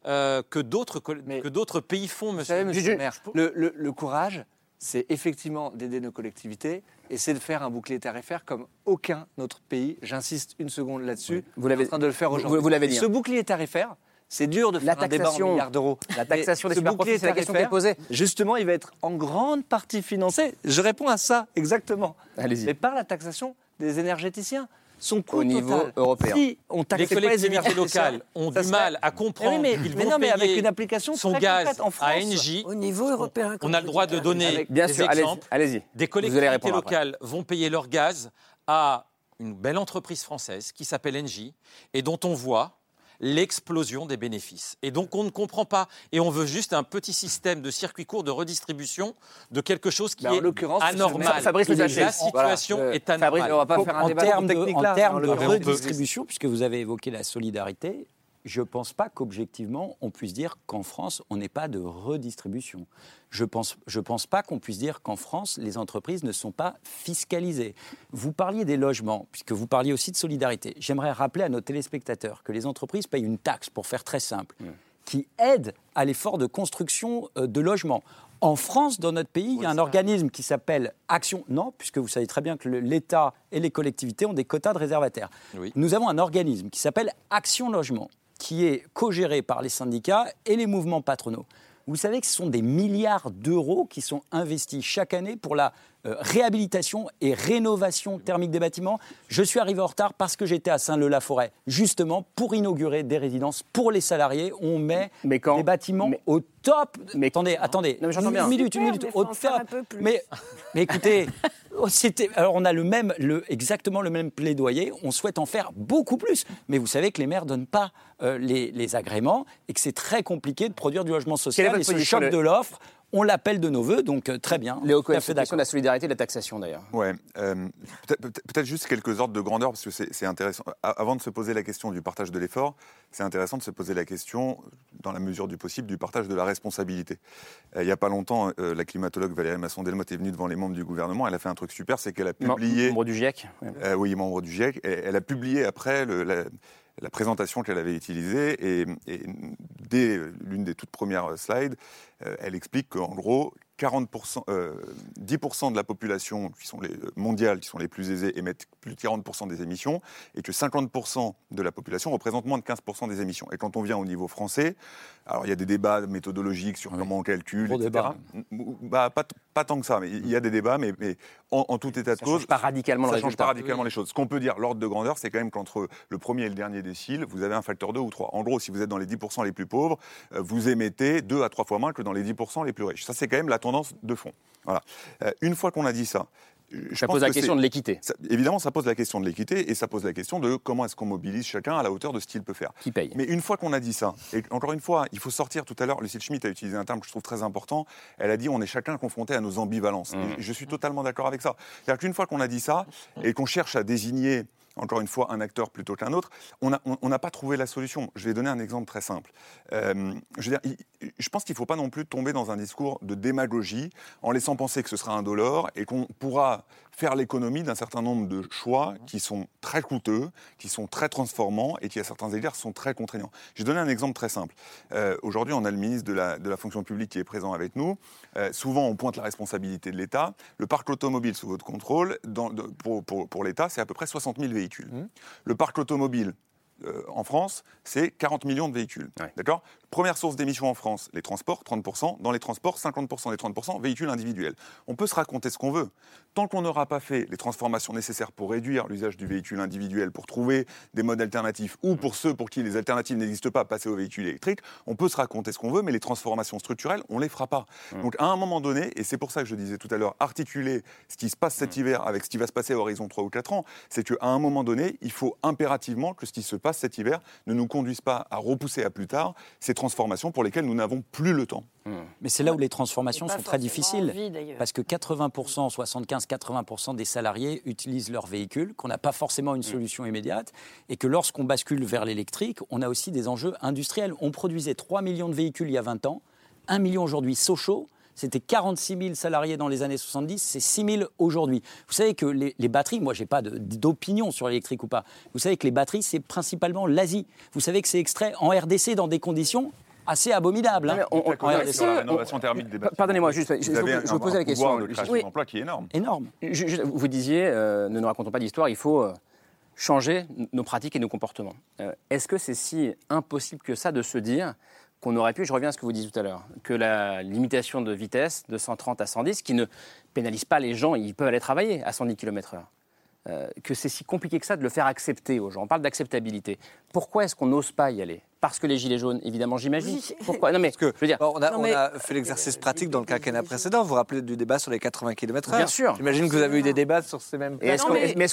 euh, que d'autres pays font, monsieur. monsieur le, le, courage, c'est effectivement d'aider nos collectivités et c'est de faire un bouclier tarifaire comme aucun autre pays. J'insiste une seconde là-dessus. Vous l'avez en train de le faire aujourd'hui. Vous, l'avez dit. Ce hein. bouclier tarifaire, c'est dur de faire la un débat en milliards d'euros. La taxation des superprofits, c'est la question qui est posée. Justement, il va être en grande partie financé. Je réponds à ça exactement. Allez-y. Mais par la taxation des énergéticiens. son coût au niveau européen. Si on les collectivités locales ont du mal à comprendre mais, qu'ils mais vont non, mais payer avec une application son très gaz en France. à Engie. Au niveau européen. On a le droit de donner Avec- bien des sûr, allez-y, exemples. allez-y. Des Vous collectivités allez répondre après. locales vont payer leur gaz à une belle entreprise française qui s'appelle Engie et dont on voit l'explosion des bénéfices. Et donc on ne comprend pas et on veut juste un petit système de circuit court de redistribution de quelque chose qui Mais en est l'occurrence, c'est anormal. ce- Fabrice Le la situation Voilà. est Euh, anormale. Fabrice, on va pas faire un en débat termes de, technique en termes en de l'occurrence. redistribution, puisque vous avez évoqué la solidarité, je ne pense pas qu'objectivement, on puisse dire qu'en France, on n'ait pas de redistribution. Je ne pense, je pense pas qu'on puisse dire qu'en France, les entreprises ne sont pas fiscalisées. Vous parliez des logements, puisque vous parliez aussi de solidarité. J'aimerais rappeler à nos téléspectateurs que les entreprises payent une taxe, pour faire très simple, qui aide à l'effort de construction euh, de logements. En France, dans notre pays, il y a un organisme qui s'appelle Action. Non, puisque vous savez très bien que l'État et les collectivités ont des quotas de réservataires. Oui. Nous avons un organisme qui s'appelle Action Logement, qui est co-géré par les syndicats et les mouvements patronaux. Vous savez que ce sont des milliards d'euros qui sont investis chaque année pour la euh, réhabilitation et rénovation thermique des bâtiments. Je suis arrivé en retard parce que j'étais à Saint-Leu-la-Forêt, justement pour inaugurer des résidences pour les salariés. On met Mais quand des bâtiments Mais- au top. Mais- attendez, attendez. Non, mais j'entends une minute, une minute, au top. un peu plus. Mais, mais écoutez, oh. Alors on a le même, le, exactement le même plaidoyer. On souhaite en faire beaucoup plus. Mais vous savez que les maires donnent pas euh, les, les agréments et que c'est très compliqué de produire du logement social. Et ce choc le- de l'offre, on l'appelle de nos voeux. Donc euh, très bien. Léo Cohen, fait de la solidarité et de la taxation d'ailleurs. Ouais, euh, peut-être juste quelques ordres de grandeur, parce que c'est intéressant. Avant de se poser la question du partage de l'effort, c'est intéressant de se poser la question, dans la mesure du possible, du partage de la responsabilité. Euh, il n'y a pas longtemps, euh, la climatologue Valérie Masson-Delmotte est venue devant les membres du gouvernement. Elle a fait un truc super, c'est qu'elle a publié. Membre du GIEC. Euh, oui, membre du GIEC. Elle a publié après le- la, la présentation qu'elle avait utilisée. Et, et dès l'une des toutes premières slides, euh, elle explique qu'en gros, 40%, euh, 10% de la population qui sont les, euh, mondiale, qui sont les plus aisées, émettent plus de 40% des émissions, et que 50% de la population représente moins de 15% des émissions. Et quand on vient au niveau français, alors il y a des débats méthodologiques sur comment on calcule, Gros etc. débat. Bah, pas, tant que ça, mais il y a des débats, mais, mais en, en tout état de Ça cause, change pas radicalement ça le change résultat. pas radicalement les choses. Ce qu'on peut dire, l'ordre de grandeur, c'est quand même qu'entre le premier et le dernier décile, vous avez un facteur 2 ou 3. En gros, si vous êtes dans les 10% les plus pauvres, euh, vous émettez 2 à 3 fois moins que dans les 10% les plus riches. Ça, c'est quand même la tendance de fond. Voilà. Euh, une fois qu'on a dit ça, je Ça pose la que question de l'équité. évidemment, ça pose la question de l'équité et ça pose la question de comment est-ce qu'on mobilise chacun à la hauteur de ce qu'il peut faire. Qui paye Mais une fois qu'on a dit ça, et encore une fois, il faut sortir tout à l'heure, Lucille Schmitt a utilisé un terme que je trouve très important, elle a dit on est chacun confronté à nos ambivalences. Mmh. Et je suis totalement d'accord avec ça. C'est-à-dire qu'une fois qu'on a dit ça et qu'on cherche à désigner encore une fois, un acteur plutôt qu'un autre, on n'a pas trouvé la solution. Je vais donner un exemple très simple. Euh, je, pense qu'il ne faut pas non plus tomber dans un discours de démagogie en laissant penser que ce sera indolore et qu'on pourra faire l'économie d'un certain nombre de choix qui sont très coûteux, qui sont très transformants et qui, à certains égards, sont très contraignants. Je vais donner un exemple très simple. Euh, Aujourd'hui, on a le ministre de la, fonction publique qui est présent avec nous. Euh, souvent, on pointe la responsabilité de l'État. Le parc automobile sous votre contrôle, pour- pour l'État, c'est à peu près 60 000 véhicules. Le parc automobile euh, en France, c'est 40 millions de véhicules. D'accord? Première source d'émissions en France, les transports, 30%. Dans les transports, 50% des 30%, véhicules individuels. On peut se raconter ce qu'on veut. Tant qu'on n'aura pas fait les transformations nécessaires pour réduire l'usage du véhicule individuel, pour trouver des modes alternatifs, ou pour ceux pour qui les alternatives n'existent pas, passer au véhicule électrique, on peut se raconter ce qu'on veut, mais les transformations structurelles, on ne les fera pas. Donc à un moment donné, et c'est pour ça que je disais tout à l'heure, articuler ce qui se passe cet hiver avec ce qui va se passer à horizon 3 ou 4 ans, c'est qu'à un moment donné, il faut impérativement que ce qui se passe cet hiver ne nous conduise pas à repousser à plus tard ces transformations pour lesquelles nous n'avons plus le temps. Mais c'est là où les transformations sont très difficiles. envie, parce que 80%, 75-80% des salariés utilisent leur véhicule, qu'on n'a pas forcément une solution immédiate, et que lorsqu'on bascule vers l'électrique, on a aussi des enjeux industriels. On produisait 3 millions de véhicules il y a 20 ans, 1 million aujourd'hui. Sochaux, c'était 46 000 salariés dans les années 70, c'est 6 000 aujourd'hui. Vous savez que les, les batteries, moi, je n'ai pas d'opinion sur l'électrique ou pas. Vous savez que les batteries, c'est principalement l'Asie. Vous savez que c'est extrait en RDC dans des conditions assez abominables. hein. On- on- on- bâtiments. Pardonnez-moi, juste, je, Vous je- avez je un- vous posais la question. création Oui. d'emplois qui est énorme. Énorme. Je- je- vous disiez, euh, ne nous racontons pas d'histoire, il faut euh, changer nos pratiques et nos comportements. Euh, Est-ce que c'est si impossible que ça de se dire qu'on aurait pu, je reviens à ce que vous disiez tout à l'heure, que la limitation de vitesse de 130 à 110, qui ne pénalise pas les gens, ils peuvent aller travailler à 110 km/h, que c'est si compliqué que ça de le faire accepter aux gens. On parle d'acceptabilité. Pourquoi est-ce qu'on n'ose pas y aller? Parce que les gilets jaunes, évidemment, j'imagine. Pourquoi? Non mais, que, je veux dire, on a, fait l'exercice pratique dans le quinquennat précédent. Vous vous rappelez du débat sur les 80 km/h Bien sûr. J'imagine que vous avez eu des débats sur ces mêmes. Est-ce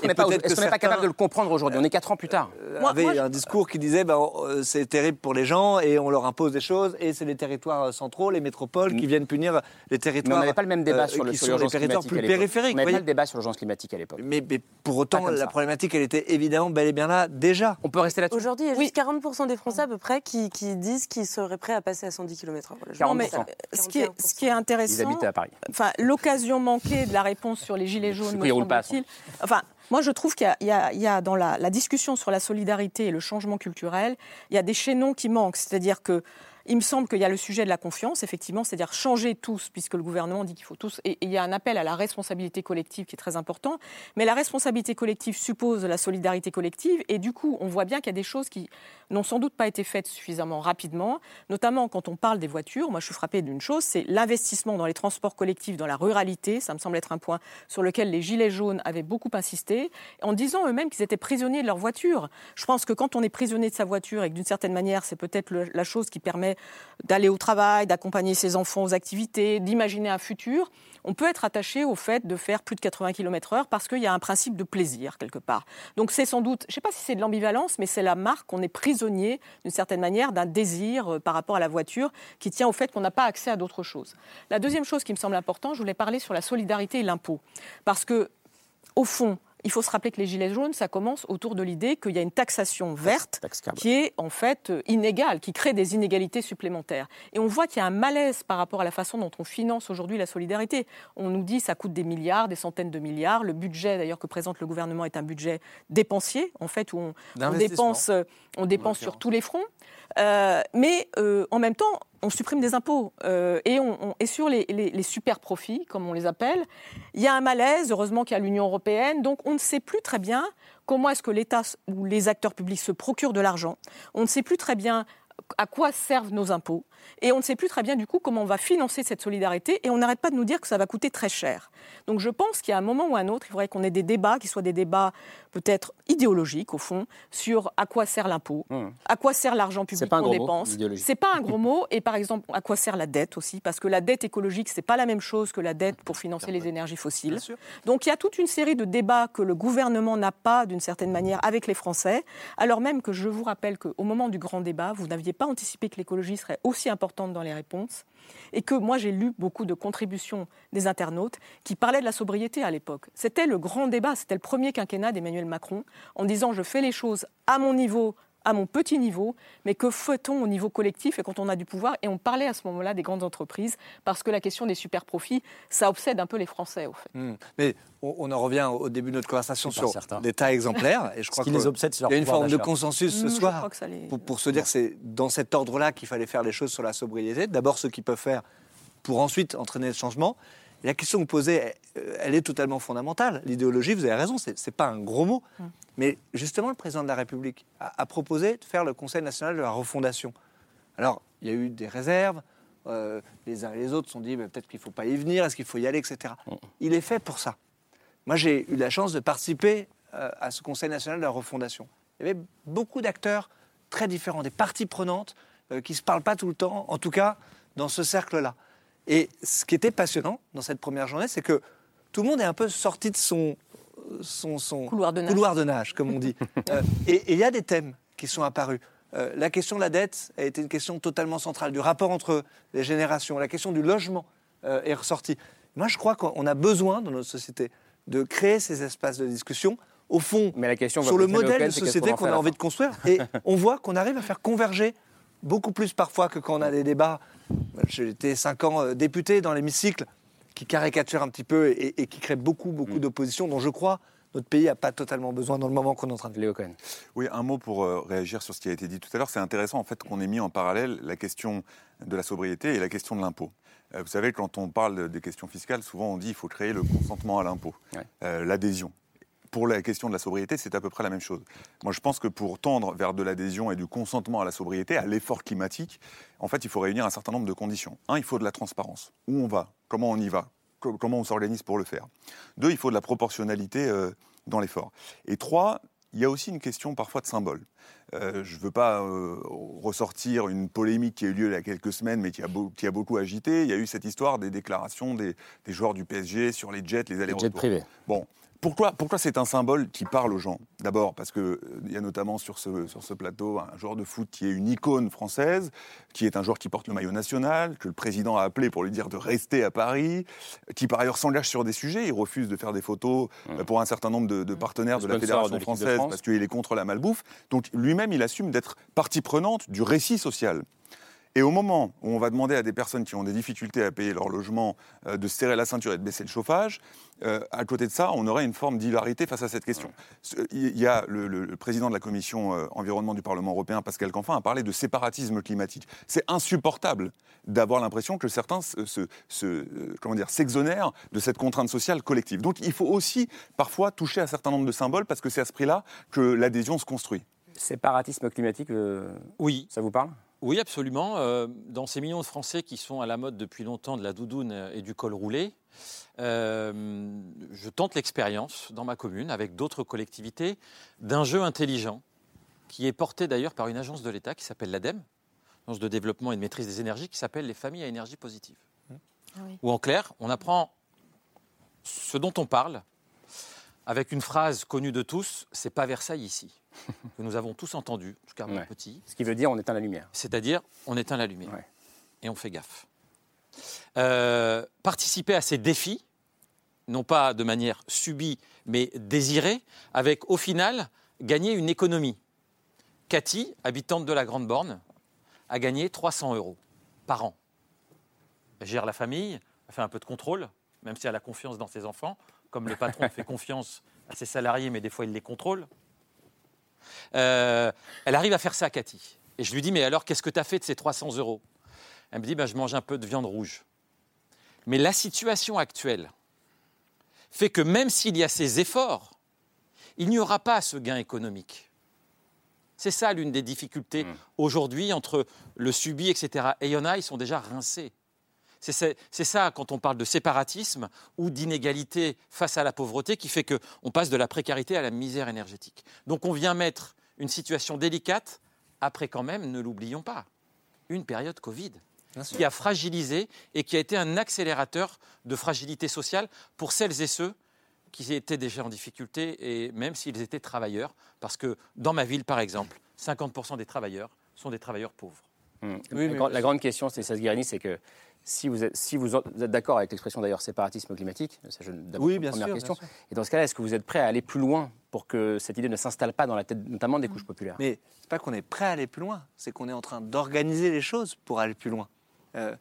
qu'on n'est pas, pas, capable de le comprendre aujourd'hui? On est quatre ans plus tard. Euh, moi, avait un discours qui disait ben, c'est terrible pour les gens et on leur impose des choses et c'est les territoires euh, centraux, les métropoles qui viennent punir les territoires. Mais on n'avait pas le même débat sur, le, sur les territoires plus périphériques. On n'avait pas le débat sur l'urgence climatique à l'époque. Mais, pour autant, la problématique, elle était évidemment bel et bien là déjà. On peut rester là-dessus. Aujourd'hui, il y a juste 40% des Français peu près qui disent qu'ils seraient prêts à passer à 110 km/h. Non, mais ce qui, est, ce qui est intéressant, à Paris. Enfin, l'occasion manquée de la réponse sur les gilets jaunes, me semble-t-il. Enfin, moi, je trouve qu'il y, y, a dans la, la, discussion sur la solidarité et le changement culturel, il y a des chaînons qui manquent. C'est-à-dire que il me semble qu'il y a le sujet de la confiance, effectivement, c'est-à-dire changer tous, puisque le gouvernement dit qu'il faut tous. Et, il y a un appel à la responsabilité collective qui est très important. Mais la responsabilité collective suppose la solidarité collective. Et du coup, on voit bien qu'il y a des choses qui n'ont sans doute pas été faites suffisamment rapidement, notamment quand on parle des voitures. Moi, je suis frappée d'une chose, c'est l'investissement dans les transports collectifs, dans la ruralité. Ça me semble être un point sur lequel les Gilets jaunes avaient beaucoup insisté, en disant eux-mêmes qu'ils étaient prisonniers de leur voiture. Je pense que quand on est prisonnier de sa voiture et que d'une certaine manière, c'est peut-être la chose qui permet d'aller au travail, d'accompagner ses enfants aux activités, d'imaginer un futur, on peut être attaché au fait de faire plus de 80 km/h parce qu'il y a un principe de plaisir quelque part. Donc c'est sans doute, je ne sais pas si c'est de l'ambivalence, mais c'est la marque qu'on est prisonnier d'une certaine manière d'un désir euh, par rapport à la voiture qui tient au fait qu'on n'a pas accès à d'autres choses. La deuxième chose qui me semble importante, je voulais parler sur la solidarité et l'impôt. Parce que, au fond, il faut se rappeler que les Gilets jaunes, ça commence autour de l'idée qu'il y a une taxation verte qui est en fait euh, inégale, qui crée des inégalités supplémentaires. Et on voit qu'il y a un malaise par rapport à la façon dont on finance aujourd'hui la solidarité. On nous dit que ça coûte des milliards, des centaines de milliards. Le budget d'ailleurs que présente le gouvernement est un budget dépensier, en fait, où on, dépense, euh, on dépense sur tous les fronts. Euh, mais en même temps, on supprime des impôts euh, et, sur les, super profits, comme on les appelle, il y a un malaise. Heureusement qu'il y a l'Union européenne, donc on ne sait plus très bien comment est-ce que l'État ou les acteurs publics se procurent de l'argent. On ne sait plus très bien à quoi servent nos impôts. Et on ne sait plus très bien du coup comment on va financer cette solidarité et on n'arrête pas de nous dire que ça va coûter très cher. Donc je pense qu'il y a un moment ou un autre, il faudrait qu'on ait des débats qui soient des débats peut-être idéologiques au fond sur à quoi sert l'impôt, mmh. à quoi sert l'argent public qu'on dépense. C'est pas un gros mot et par exemple à quoi sert la dette aussi parce que la dette écologique c'est pas la même chose que la dette pour financer les énergies fossiles. Donc il y a toute une série de débats que le gouvernement n'a pas d'une certaine manière avec les Français alors même que je vous rappelle qu'au moment du grand débat, vous n'aviez pas anticipé que l'écologie serait aussi importante dans les réponses et que moi j'ai lu beaucoup de contributions des internautes qui parlaient de la sobriété à l'époque. C'était le grand débat, c'était le premier quinquennat d'Emmanuel Macron en disant je fais les choses à mon niveau, à mon petit niveau, mais que fait-on au niveau collectif et quand on a du pouvoir Et on parlait à ce moment-là des grandes entreprises, parce que la question des super profits, ça obsède un peu les Français, au fait. Hmm. Mais on, en revient au début de notre conversation sur l'état exemplaire, et je crois qu'il les obsède, y a une forme de consensus ce hmm, soir pour, se dire que c'est dans cet ordre-là qu'il fallait faire les choses sur la sobriété. D'abord, ceux qui peuvent faire pour ensuite entraîner le changement. La question que vous posez, elle, est totalement fondamentale. L'idéologie, vous avez raison, ce n'est pas un gros mot. Hmm. Mais justement, le président de la République a, proposé de faire le Conseil national de la refondation. Alors, il y a eu des réserves. Euh, les uns et les autres se sont dit bah, peut-être qu'il ne faut pas y venir, est-ce qu'il faut y aller, etc. Il est fait pour ça. Moi, j'ai eu la chance de participer euh, à ce Conseil national de la refondation. Il y avait beaucoup d'acteurs très différents, des parties prenantes euh, qui ne se parlent pas tout le temps, en tout cas dans ce cercle-là. Et ce qui était passionnant dans cette première journée, c'est que tout le monde est un peu sorti de son, son, couloir, de nage. comme on dit. Euh, et il y a des thèmes qui sont apparus. Euh, la question de la dette a été une question totalement centrale, du rapport entre les générations. La question du logement euh, est ressortie. Moi, je crois qu'on a besoin dans notre société de créer ces espaces de discussion au fond, Mais la question sur le modèle de société qu'on a envie de construire. Et on voit qu'on arrive à faire converger beaucoup plus parfois que quand on a des débats. J'ai été cinq ans député dans l'hémicycle qui caricature un petit peu et, qui crée beaucoup, beaucoup mm. d'opposition, dont je crois notre pays n'a pas totalement besoin dans le moment qu'on est en train de Léo Oui, un mot pour euh, réagir sur ce qui a été dit tout à l'heure. C'est intéressant en fait qu'on ait mis en parallèle la question de la sobriété et la question de l'impôt. Euh, vous savez, quand on parle des questions fiscales, souvent on dit qu'il faut créer le consentement à l'impôt, euh, l'adhésion pour la question de la sobriété, c'est à peu près la même chose. Moi, je pense que pour tendre vers de l'adhésion et du consentement à la sobriété, à l'effort climatique, en fait, il faut réunir un certain nombre de conditions. Un, il faut de la transparence. Où on va? Comment on y va? Comment on s'organise pour le faire? Deux, il faut de la proportionnalité euh, dans l'effort. Et trois, il y a aussi une question parfois de symbole. Euh, je ne veux pas euh, ressortir une polémique qui a eu lieu il y a quelques semaines, mais qui a, qui a beaucoup agité. Il y a eu cette histoire des déclarations des, des joueurs du PSG sur les jets, les allers-retours. Jets privés. Bon, pourquoi, pourquoi c'est un symbole qui parle aux gens? D'abord parce qu'il euh, y a notamment sur ce, sur ce plateau un joueur de foot qui est une icône française, qui est un joueur qui porte le maillot national, que le président a appelé pour lui dire de rester à Paris, qui par ailleurs s'engage sur des sujets, il refuse de faire des photos mmh. euh, pour un certain nombre de, partenaires de la Fédération française parce qu'il est contre la malbouffe. Donc lui-même, il assume d'être partie prenante du récit social. Et au moment où on va demander à des personnes qui ont des difficultés à payer leur logement euh, de serrer la ceinture et de baisser le chauffage, euh, à côté de ça, on aurait une forme d'hilarité face à cette question. Il y a le, président de la commission euh, environnement du Parlement européen, Pascal Canfin, a parlé de séparatisme climatique. C'est insupportable d'avoir l'impression que certains se, comment dire, s'exonèrent de cette contrainte sociale collective. Donc il faut aussi parfois toucher à un certain nombre de symboles parce que c'est à ce prix-là que l'adhésion se construit. Séparatisme climatique, oui. Ça vous parle? Oui, absolument. Euh, dans ces millions de Français qui sont à la mode depuis longtemps de la doudoune et du col roulé, euh, je tente l'expérience dans ma commune avec d'autres collectivités d'un jeu intelligent qui est porté d'ailleurs par une agence de l'État qui s'appelle l'ADEME, agence de développement et de maîtrise des énergies, qui s'appelle les familles à énergie positive. Ah Ou en clair, on apprend ce dont on parle avec une phrase connue de tous, c'est pas Versailles ici, que nous avons tous entendu, jusqu'à mon petit. Ce qui veut dire on éteint la lumière. C'est-à-dire on éteint la lumière. Et on fait gaffe. Euh, participer à ces défis, non pas de manière subie, mais désirée, avec au final gagner une économie. Cathy, habitante de la Grande Borne, a gagné 300 euros par an. Elle gère la famille, elle fait un peu de contrôle, même si elle a confiance dans ses enfants comme le patron fait confiance à ses salariés, mais des fois il les contrôle. Euh, elle arrive à faire ça, Cathy. Et je lui dis, mais alors, qu'est-ce que tu as fait de ces 300 euros? Elle me dit, ben, je mange un peu de viande rouge. Mais la situation actuelle fait que même s'il y a ces efforts, il n'y aura pas ce gain économique. C'est ça l'une des difficultés mmh. aujourd'hui entre le subi, etc. Et il y en a, ils sont déjà rincés. C'est ça, quand on parle de séparatisme ou d'inégalité face à la pauvreté, qui fait qu'on passe de la précarité à la misère énergétique. Donc on vient mettre une situation délicate après quand même, ne l'oublions pas, une période Covid qui a fragilisé et qui a été un accélérateur de fragilité sociale pour celles et ceux qui étaient déjà en difficulté et même s'ils étaient travailleurs, parce que dans ma ville, par exemple, 50% des travailleurs sont des travailleurs pauvres. Mmh. la, grande question, c'est ça, c'est que si vous êtes, si vous êtes d'accord avec l'expression d'ailleurs séparatisme climatique, c'est oui, bien première question. Et dans ce cas-là, est-ce que vous êtes prêt à aller plus loin pour que cette idée ne s'installe pas dans la tête notamment des couches populaires? Mais c'est pas qu'on est prêt à aller plus loin, c'est qu'on est en train d'organiser les choses pour aller plus loin. Euh,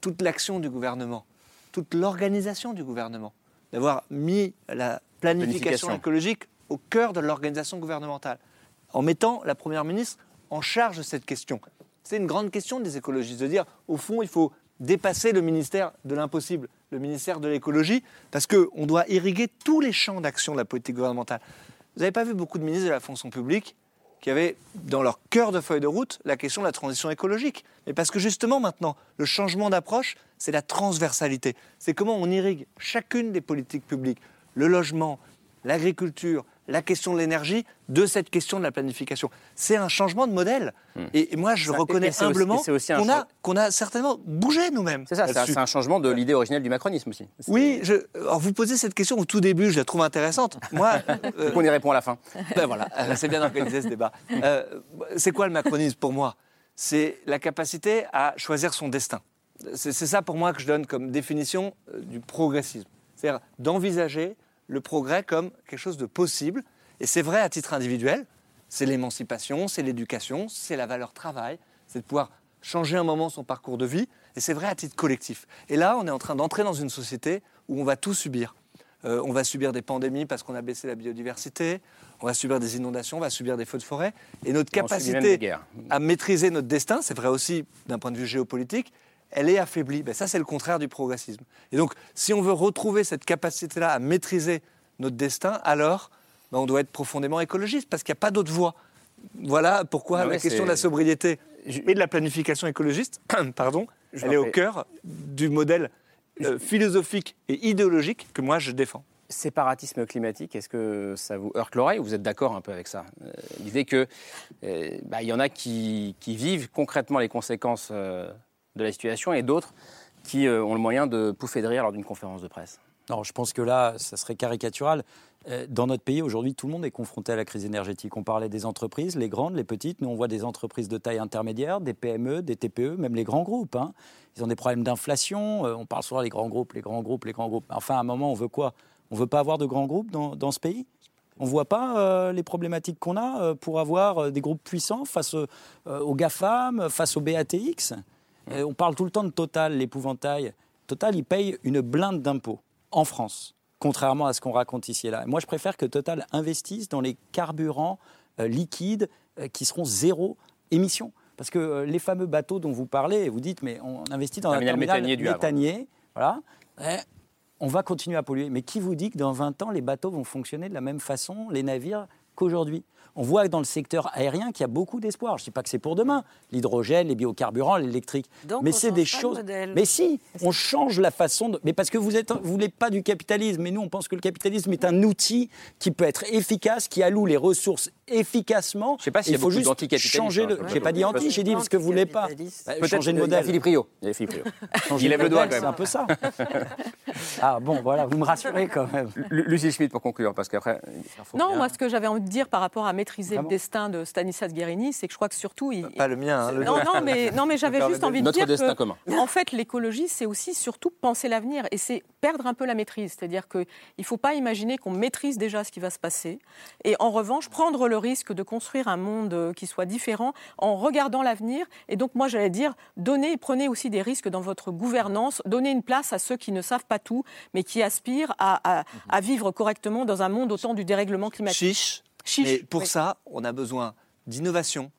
toute l'action du gouvernement, toute l'organisation du gouvernement, d'avoir mis la planification, écologique au cœur de l'organisation gouvernementale, en mettant la Première ministre en charge de cette question. C'est une grande question des écologistes de dire, au fond, il faut dépasser le ministère de l'impossible, le ministère de l'écologie, parce qu'on doit irriguer tous les champs d'action de la politique gouvernementale. Vous n'avez pas vu beaucoup de ministres de la fonction publique qui avaient dans leur cœur de feuille de route la question de la transition écologique. Mais parce que justement maintenant, le changement d'approche, c'est la transversalité. C'est comment on irrigue chacune des politiques publiques, le logement, l'agriculture, la question de l'énergie de cette question de la planification. C'est un changement de modèle. Hmm. Et, moi, je reconnais humblement qu'on a, qu'on a certainement bougé nous-mêmes. C'est ça, c'est un, changement de l'idée originelle du macronisme aussi. Oui, je, alors vous posez cette question au tout début, je la trouve intéressante. Moi, euh, on y répond à la fin. Ben voilà, euh, c'est bien d'organiser ce débat. Euh, c'est quoi le macronisme pour moi? C'est la capacité à choisir son destin. C'est ça pour moi que je donne comme définition du progressisme. C'est-à-dire d'envisager le progrès comme quelque chose de possible. Et c'est vrai à titre individuel, c'est l'émancipation, c'est l'éducation, c'est la valeur travail, c'est de pouvoir changer un moment son parcours de vie. Et c'est vrai à titre collectif. Et là, on est en train d'entrer dans une société où on va tout subir. Euh, on va subir des pandémies parce qu'on a baissé la biodiversité, on va subir des inondations, on va subir des feux de forêt. Et notre capacité à maîtriser notre destin, c'est vrai aussi d'un point de vue géopolitique, elle est affaiblie. Ben, ça, c'est le contraire du progressisme. Et donc, si on veut retrouver cette capacité-là à maîtriser notre destin, alors ben, on doit être profondément écologiste, parce qu'il n'y a pas d'autre voie. Voilà pourquoi la question de la sobriété et de la planification écologiste, pardon, elle est au cœur du modèle euh, philosophique et idéologique que moi je défends. séparatisme climatique, est-ce que ça vous heurte l'oreille ou vous êtes d'accord un peu avec ça? L'idée qu'il bah, y en a qui, vivent concrètement les conséquences de la situation et d'autres qui ont le moyen de pouffer de rire lors d'une conférence de presse. Non, je pense que là, ça serait caricatural. Euh, dans notre pays, aujourd'hui, tout le monde est confronté à la crise énergétique. On parlait des entreprises, les grandes, les petites. Nous, on voit des entreprises de taille intermédiaire, des PME, des TPE, même les grands groupes. Hein. Ils ont des problèmes d'inflation. Euh, on parle souvent des grands groupes, les grands groupes, les grands groupes. Enfin, à un moment, on veut quoi? On veut pas avoir de grands groupes dans, ce pays? On ne voit pas euh, les problématiques qu'on a pour avoir des groupes puissants face aux GAFAM, face aux BATX. On parle tout le temps de Total, l'épouvantail. Total, il paye une blinde d'impôts en France contrairement à ce qu'on raconte ici et là. Moi, je préfère que Total investisse dans les carburants euh, liquides euh, qui seront zéro émission. Parce que euh, les fameux bateaux dont vous parlez, vous dites, mais on investit dans un terminal méthanier, voilà, eh, on va continuer à polluer. Mais qui vous dit que dans 20 ans, les bateaux vont fonctionner de la même façon, les navires, qu'aujourd'hui on voit dans le secteur aérien qu'il y a beaucoup d'espoir. Je ne dis pas que c'est pour demain, l'hydrogène, les biocarburants, l'électrique. Mais c'est des choses. Mais si, on change la façon de. Mais parce que vous êtes, vous voulez pas du capitalisme, mais nous on pense que le capitalisme est un outil qui peut être efficace, qui alloue les ressources efficacement. Je sais pas s'il faut juste changer le. J'ai pas dit anti, j'ai dit parce que vous voulez pas. Peut-être changer de modèle. Philippe Rio. Il, il lève le doigt quand même. C'est un peu ça. ah bon, voilà, vous me rassurez quand même. Lucie Schmitt pour conclure, parce qu'après. Non, moi ce que j'avais envie de dire par rapport à maîtriser le destin de Stanislas Guérini, c'est que je crois que surtout. Il... Pas le mien. Hein, non, non, mais, non, mais j'avais juste envie de dire destin que, commun. en fait, l'écologie, c'est aussi surtout penser l'avenir et c'est perdre un peu la maîtrise. C'est-à-dire qu'il ne faut pas imaginer qu'on maîtrise déjà ce qui va se passer et en revanche prendre le risque de construire un monde euh, qui soit différent en regardant l'avenir. Et donc, moi, j'allais dire, donnez, prenez aussi des risques dans votre gouvernance, donnez une place à ceux qui ne savent pas tout, mais qui aspirent à, à, vivre correctement dans un monde au temps du dérèglement climatique. Mais pour ça, on a besoin d'innovation,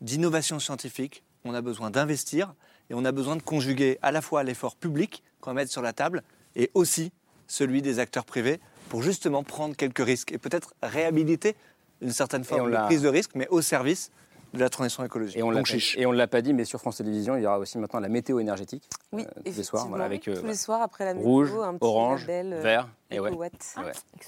d'innovation scientifique, on a besoin d'investir et on a besoin de conjuguer à la fois l'effort public qu'on va mettre sur la table et aussi celui des acteurs privés pour justement prendre quelques risques et peut-être réhabiliter une certaine forme de prise de risque, mais au service de la transition écologique. Et on ne l'a pas dit, mais sur France Télévisions, il y aura aussi maintenant la météo énergétique. Oui, euh, tous les soirs, avec euh, tous les soirs après la météo, rouge, un orange, label, vert. Et ouais. Ah,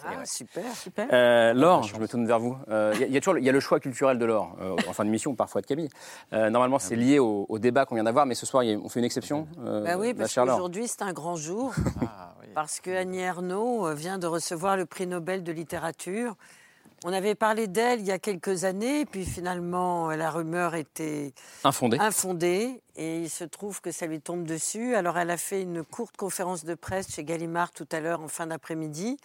ah, super, super. Euh, Laure, je me tourne vers vous. Il y, a toujours il y a le choix culturel de Laure, en fin de mission, parfois de Camille. normalement, c'est lié au, débat qu'on vient d'avoir, mais ce soir, on fait une exception. bah oui, parce qu'aujourd'hui, c'est un grand jour. ah, oui. Parce que Annie Ernaux vient de recevoir le prix Nobel de littérature. On avait parlé d'elle il y a quelques années, puis finalement la rumeur était infondée. et il se trouve que ça lui tombe dessus. Alors elle a fait une courte conférence de presse chez Gallimard tout à l'heure en fin d'après-midi,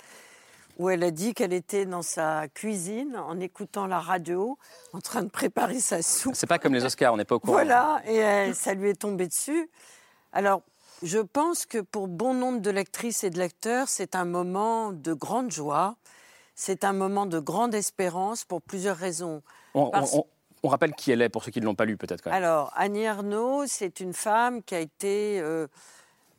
où elle a dit qu'elle était dans sa cuisine en écoutant la radio, en train de préparer sa soupe. C'est pas comme les Oscars, on n'est pas au courant. Voilà, et ça lui est tombé dessus. Alors je pense que pour bon nombre de lectrices et de lecteurs, c'est un moment de grande joie c'est un moment de grande espérance pour plusieurs raisons. On, rappelle qui elle est pour ceux qui ne l'ont pas lu peut-être. Alors, Annie Ernaux, c'est une femme qui a été euh,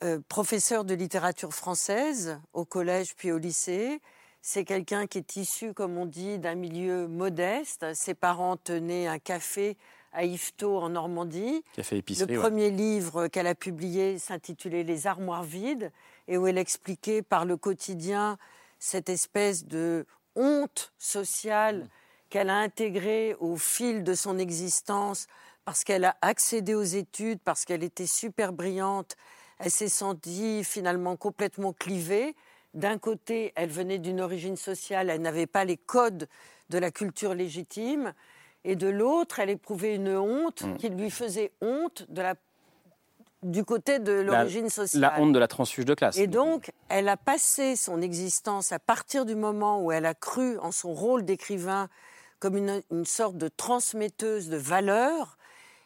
euh, professeure de littérature française au collège puis au lycée. C'est quelqu'un qui est issu, comme on dit, d'un milieu modeste. Ses parents tenaient un café à Yvetot en Normandie. Café épicerie, Le premier livre qu'elle a publié s'intitulait Les armoires vides et où elle expliquait par le quotidien cette espèce de honte sociale mm. qu'elle a intégrée au fil de son existence parce qu'elle a accédé aux études, parce qu'elle était super brillante, elle s'est sentie finalement complètement clivée. D'un côté, elle venait d'une origine sociale, elle n'avait pas les codes de la culture légitime, et de l'autre, elle éprouvait une honte mm. qui lui faisait honte de la du côté de l'origine sociale. La honte de la transfuge de classe. Et donc, elle a passé son existence à partir du moment où elle a cru en son rôle d'écrivain comme une, une, sorte de transmetteuse de valeurs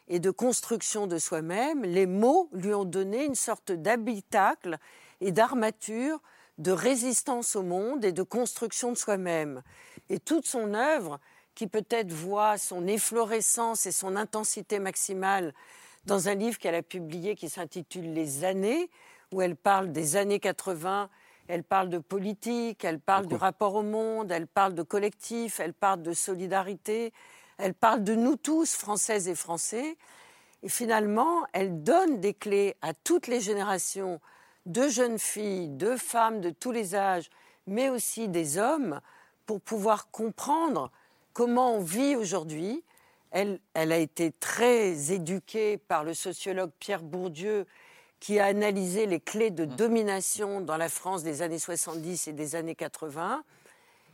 et de construction de soi-même. Les mots lui ont donné une sorte d'habitacle et d'armature de résistance au monde et de construction de soi-même. Et toute son œuvre, qui peut-être voit son efflorescence et son intensité maximale dans un livre qu'elle a publié qui s'intitule Les années, où elle parle des années 80, elle parle de politique, elle parle du rapport au monde, elle parle de collectif, elle parle de solidarité, elle parle de nous tous, Françaises et Français. Et finalement, elle donne des clés à toutes les générations de jeunes filles, de femmes de tous les âges, mais aussi des hommes, pour pouvoir comprendre comment on vit aujourd'hui. Elle, elle, a été très éduquée par le sociologue Pierre Bourdieu, qui a analysé les clés de mmh. domination dans la France des années 70 et des années 80.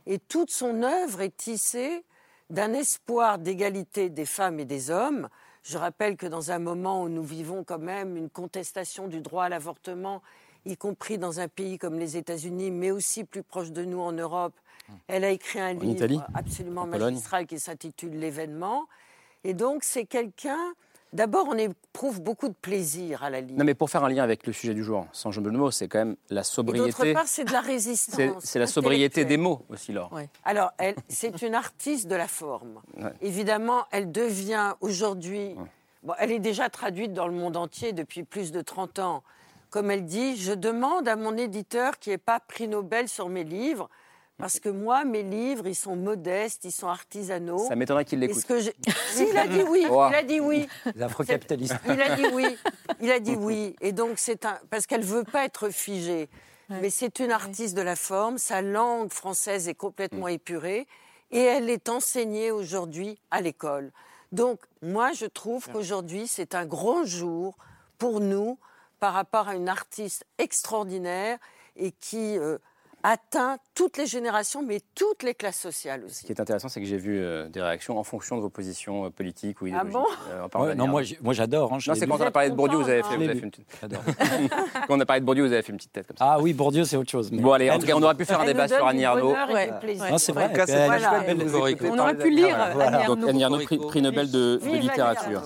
Et toute son œuvre est tissée d'un espoir d'égalité des femmes et des hommes. Je rappelle que dans un moment où nous vivons quand même une contestation du droit à l'avortement, y compris dans un pays comme les États-Unis, mais aussi plus proche de nous en Europe, elle a écrit un livre absolument magistral qui s'intitule L'événement. Et donc c'est quelqu'un D'abord, on éprouve beaucoup de plaisir à la lire. Non, mais pour faire un lien avec le sujet du jour, sans jeu de mots, c'est quand même la sobriété. D'autre part, c'est de la résistance. C'est la sobriété des mots aussi, Laure. Alors, c'est une artiste de la forme. Évidemment, elle devient aujourd'hui. Bon, elle est déjà traduite dans le monde entier depuis plus de 30 ans. Comme elle dit, je demande à mon éditeur qui n'ait pas prix Nobel sur mes livres parce que moi, mes livres, ils sont modestes, ils sont artisanaux. Ça m'étonnerait qu'il l'écoute. Si, il a dit oui, il a dit oui. Les afro-capitalistes. Il a dit oui, il a dit oui. Et donc, c'est un... Parce qu'elle ne veut pas être figée. Mais c'est une artiste de la forme, sa langue française est complètement mm. épurée et elle est enseignée aujourd'hui à l'école. Donc, moi, je trouve qu'aujourd'hui, c'est un grand jour pour nous par rapport à une artiste extraordinaire et qui... Euh, atteint toutes les générations, mais toutes les classes sociales aussi. Ce qui est intéressant, c'est que j'ai vu euh, des réactions en fonction de vos positions euh, politiques ou ah idéologiques. Ah bon Non, moi, moi j'adore. Hein, non, c'est quand on a parlé de Bourdieu, vous avez fait, vous avez fait une petite tête. quand on a parlé de Bourdieu, vous avez fait une petite tête comme ça. Ah oui, Bourdieu, c'est autre chose. Bon, allez, en tout cas, on aurait pu faire un débat sur Annie Arnaud. Non, c'est vrai. On aurait pu lire Annie Arnaud, prix Nobel de littérature.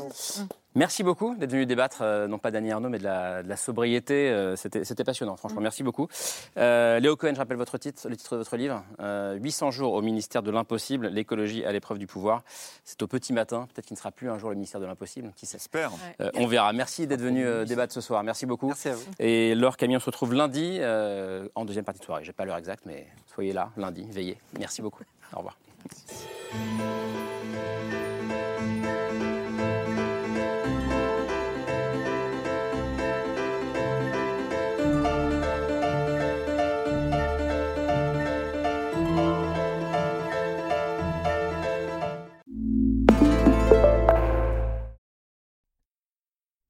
Merci beaucoup d'être venu débattre, euh, non pas d'Annie Arnaud, mais de la, sobriété. Euh, c'était passionnant, franchement. Mm. Merci beaucoup. Euh, Léo Cohen, je rappelle votre titre, le titre de votre livre 800 jours au ministère de l'impossible, l'écologie à l'épreuve du pouvoir. C'est au petit matin. Peut-être qu'il ne sera plus un jour le ministère de l'impossible. Qui sait On verra. Merci d'être venu débattre ce soir. Merci beaucoup. Merci à vous. Et Laure Camille, on se retrouve lundi en deuxième partie de soirée. J'ai pas l'heure exacte, mais soyez là lundi, veillez. Merci beaucoup. Au revoir.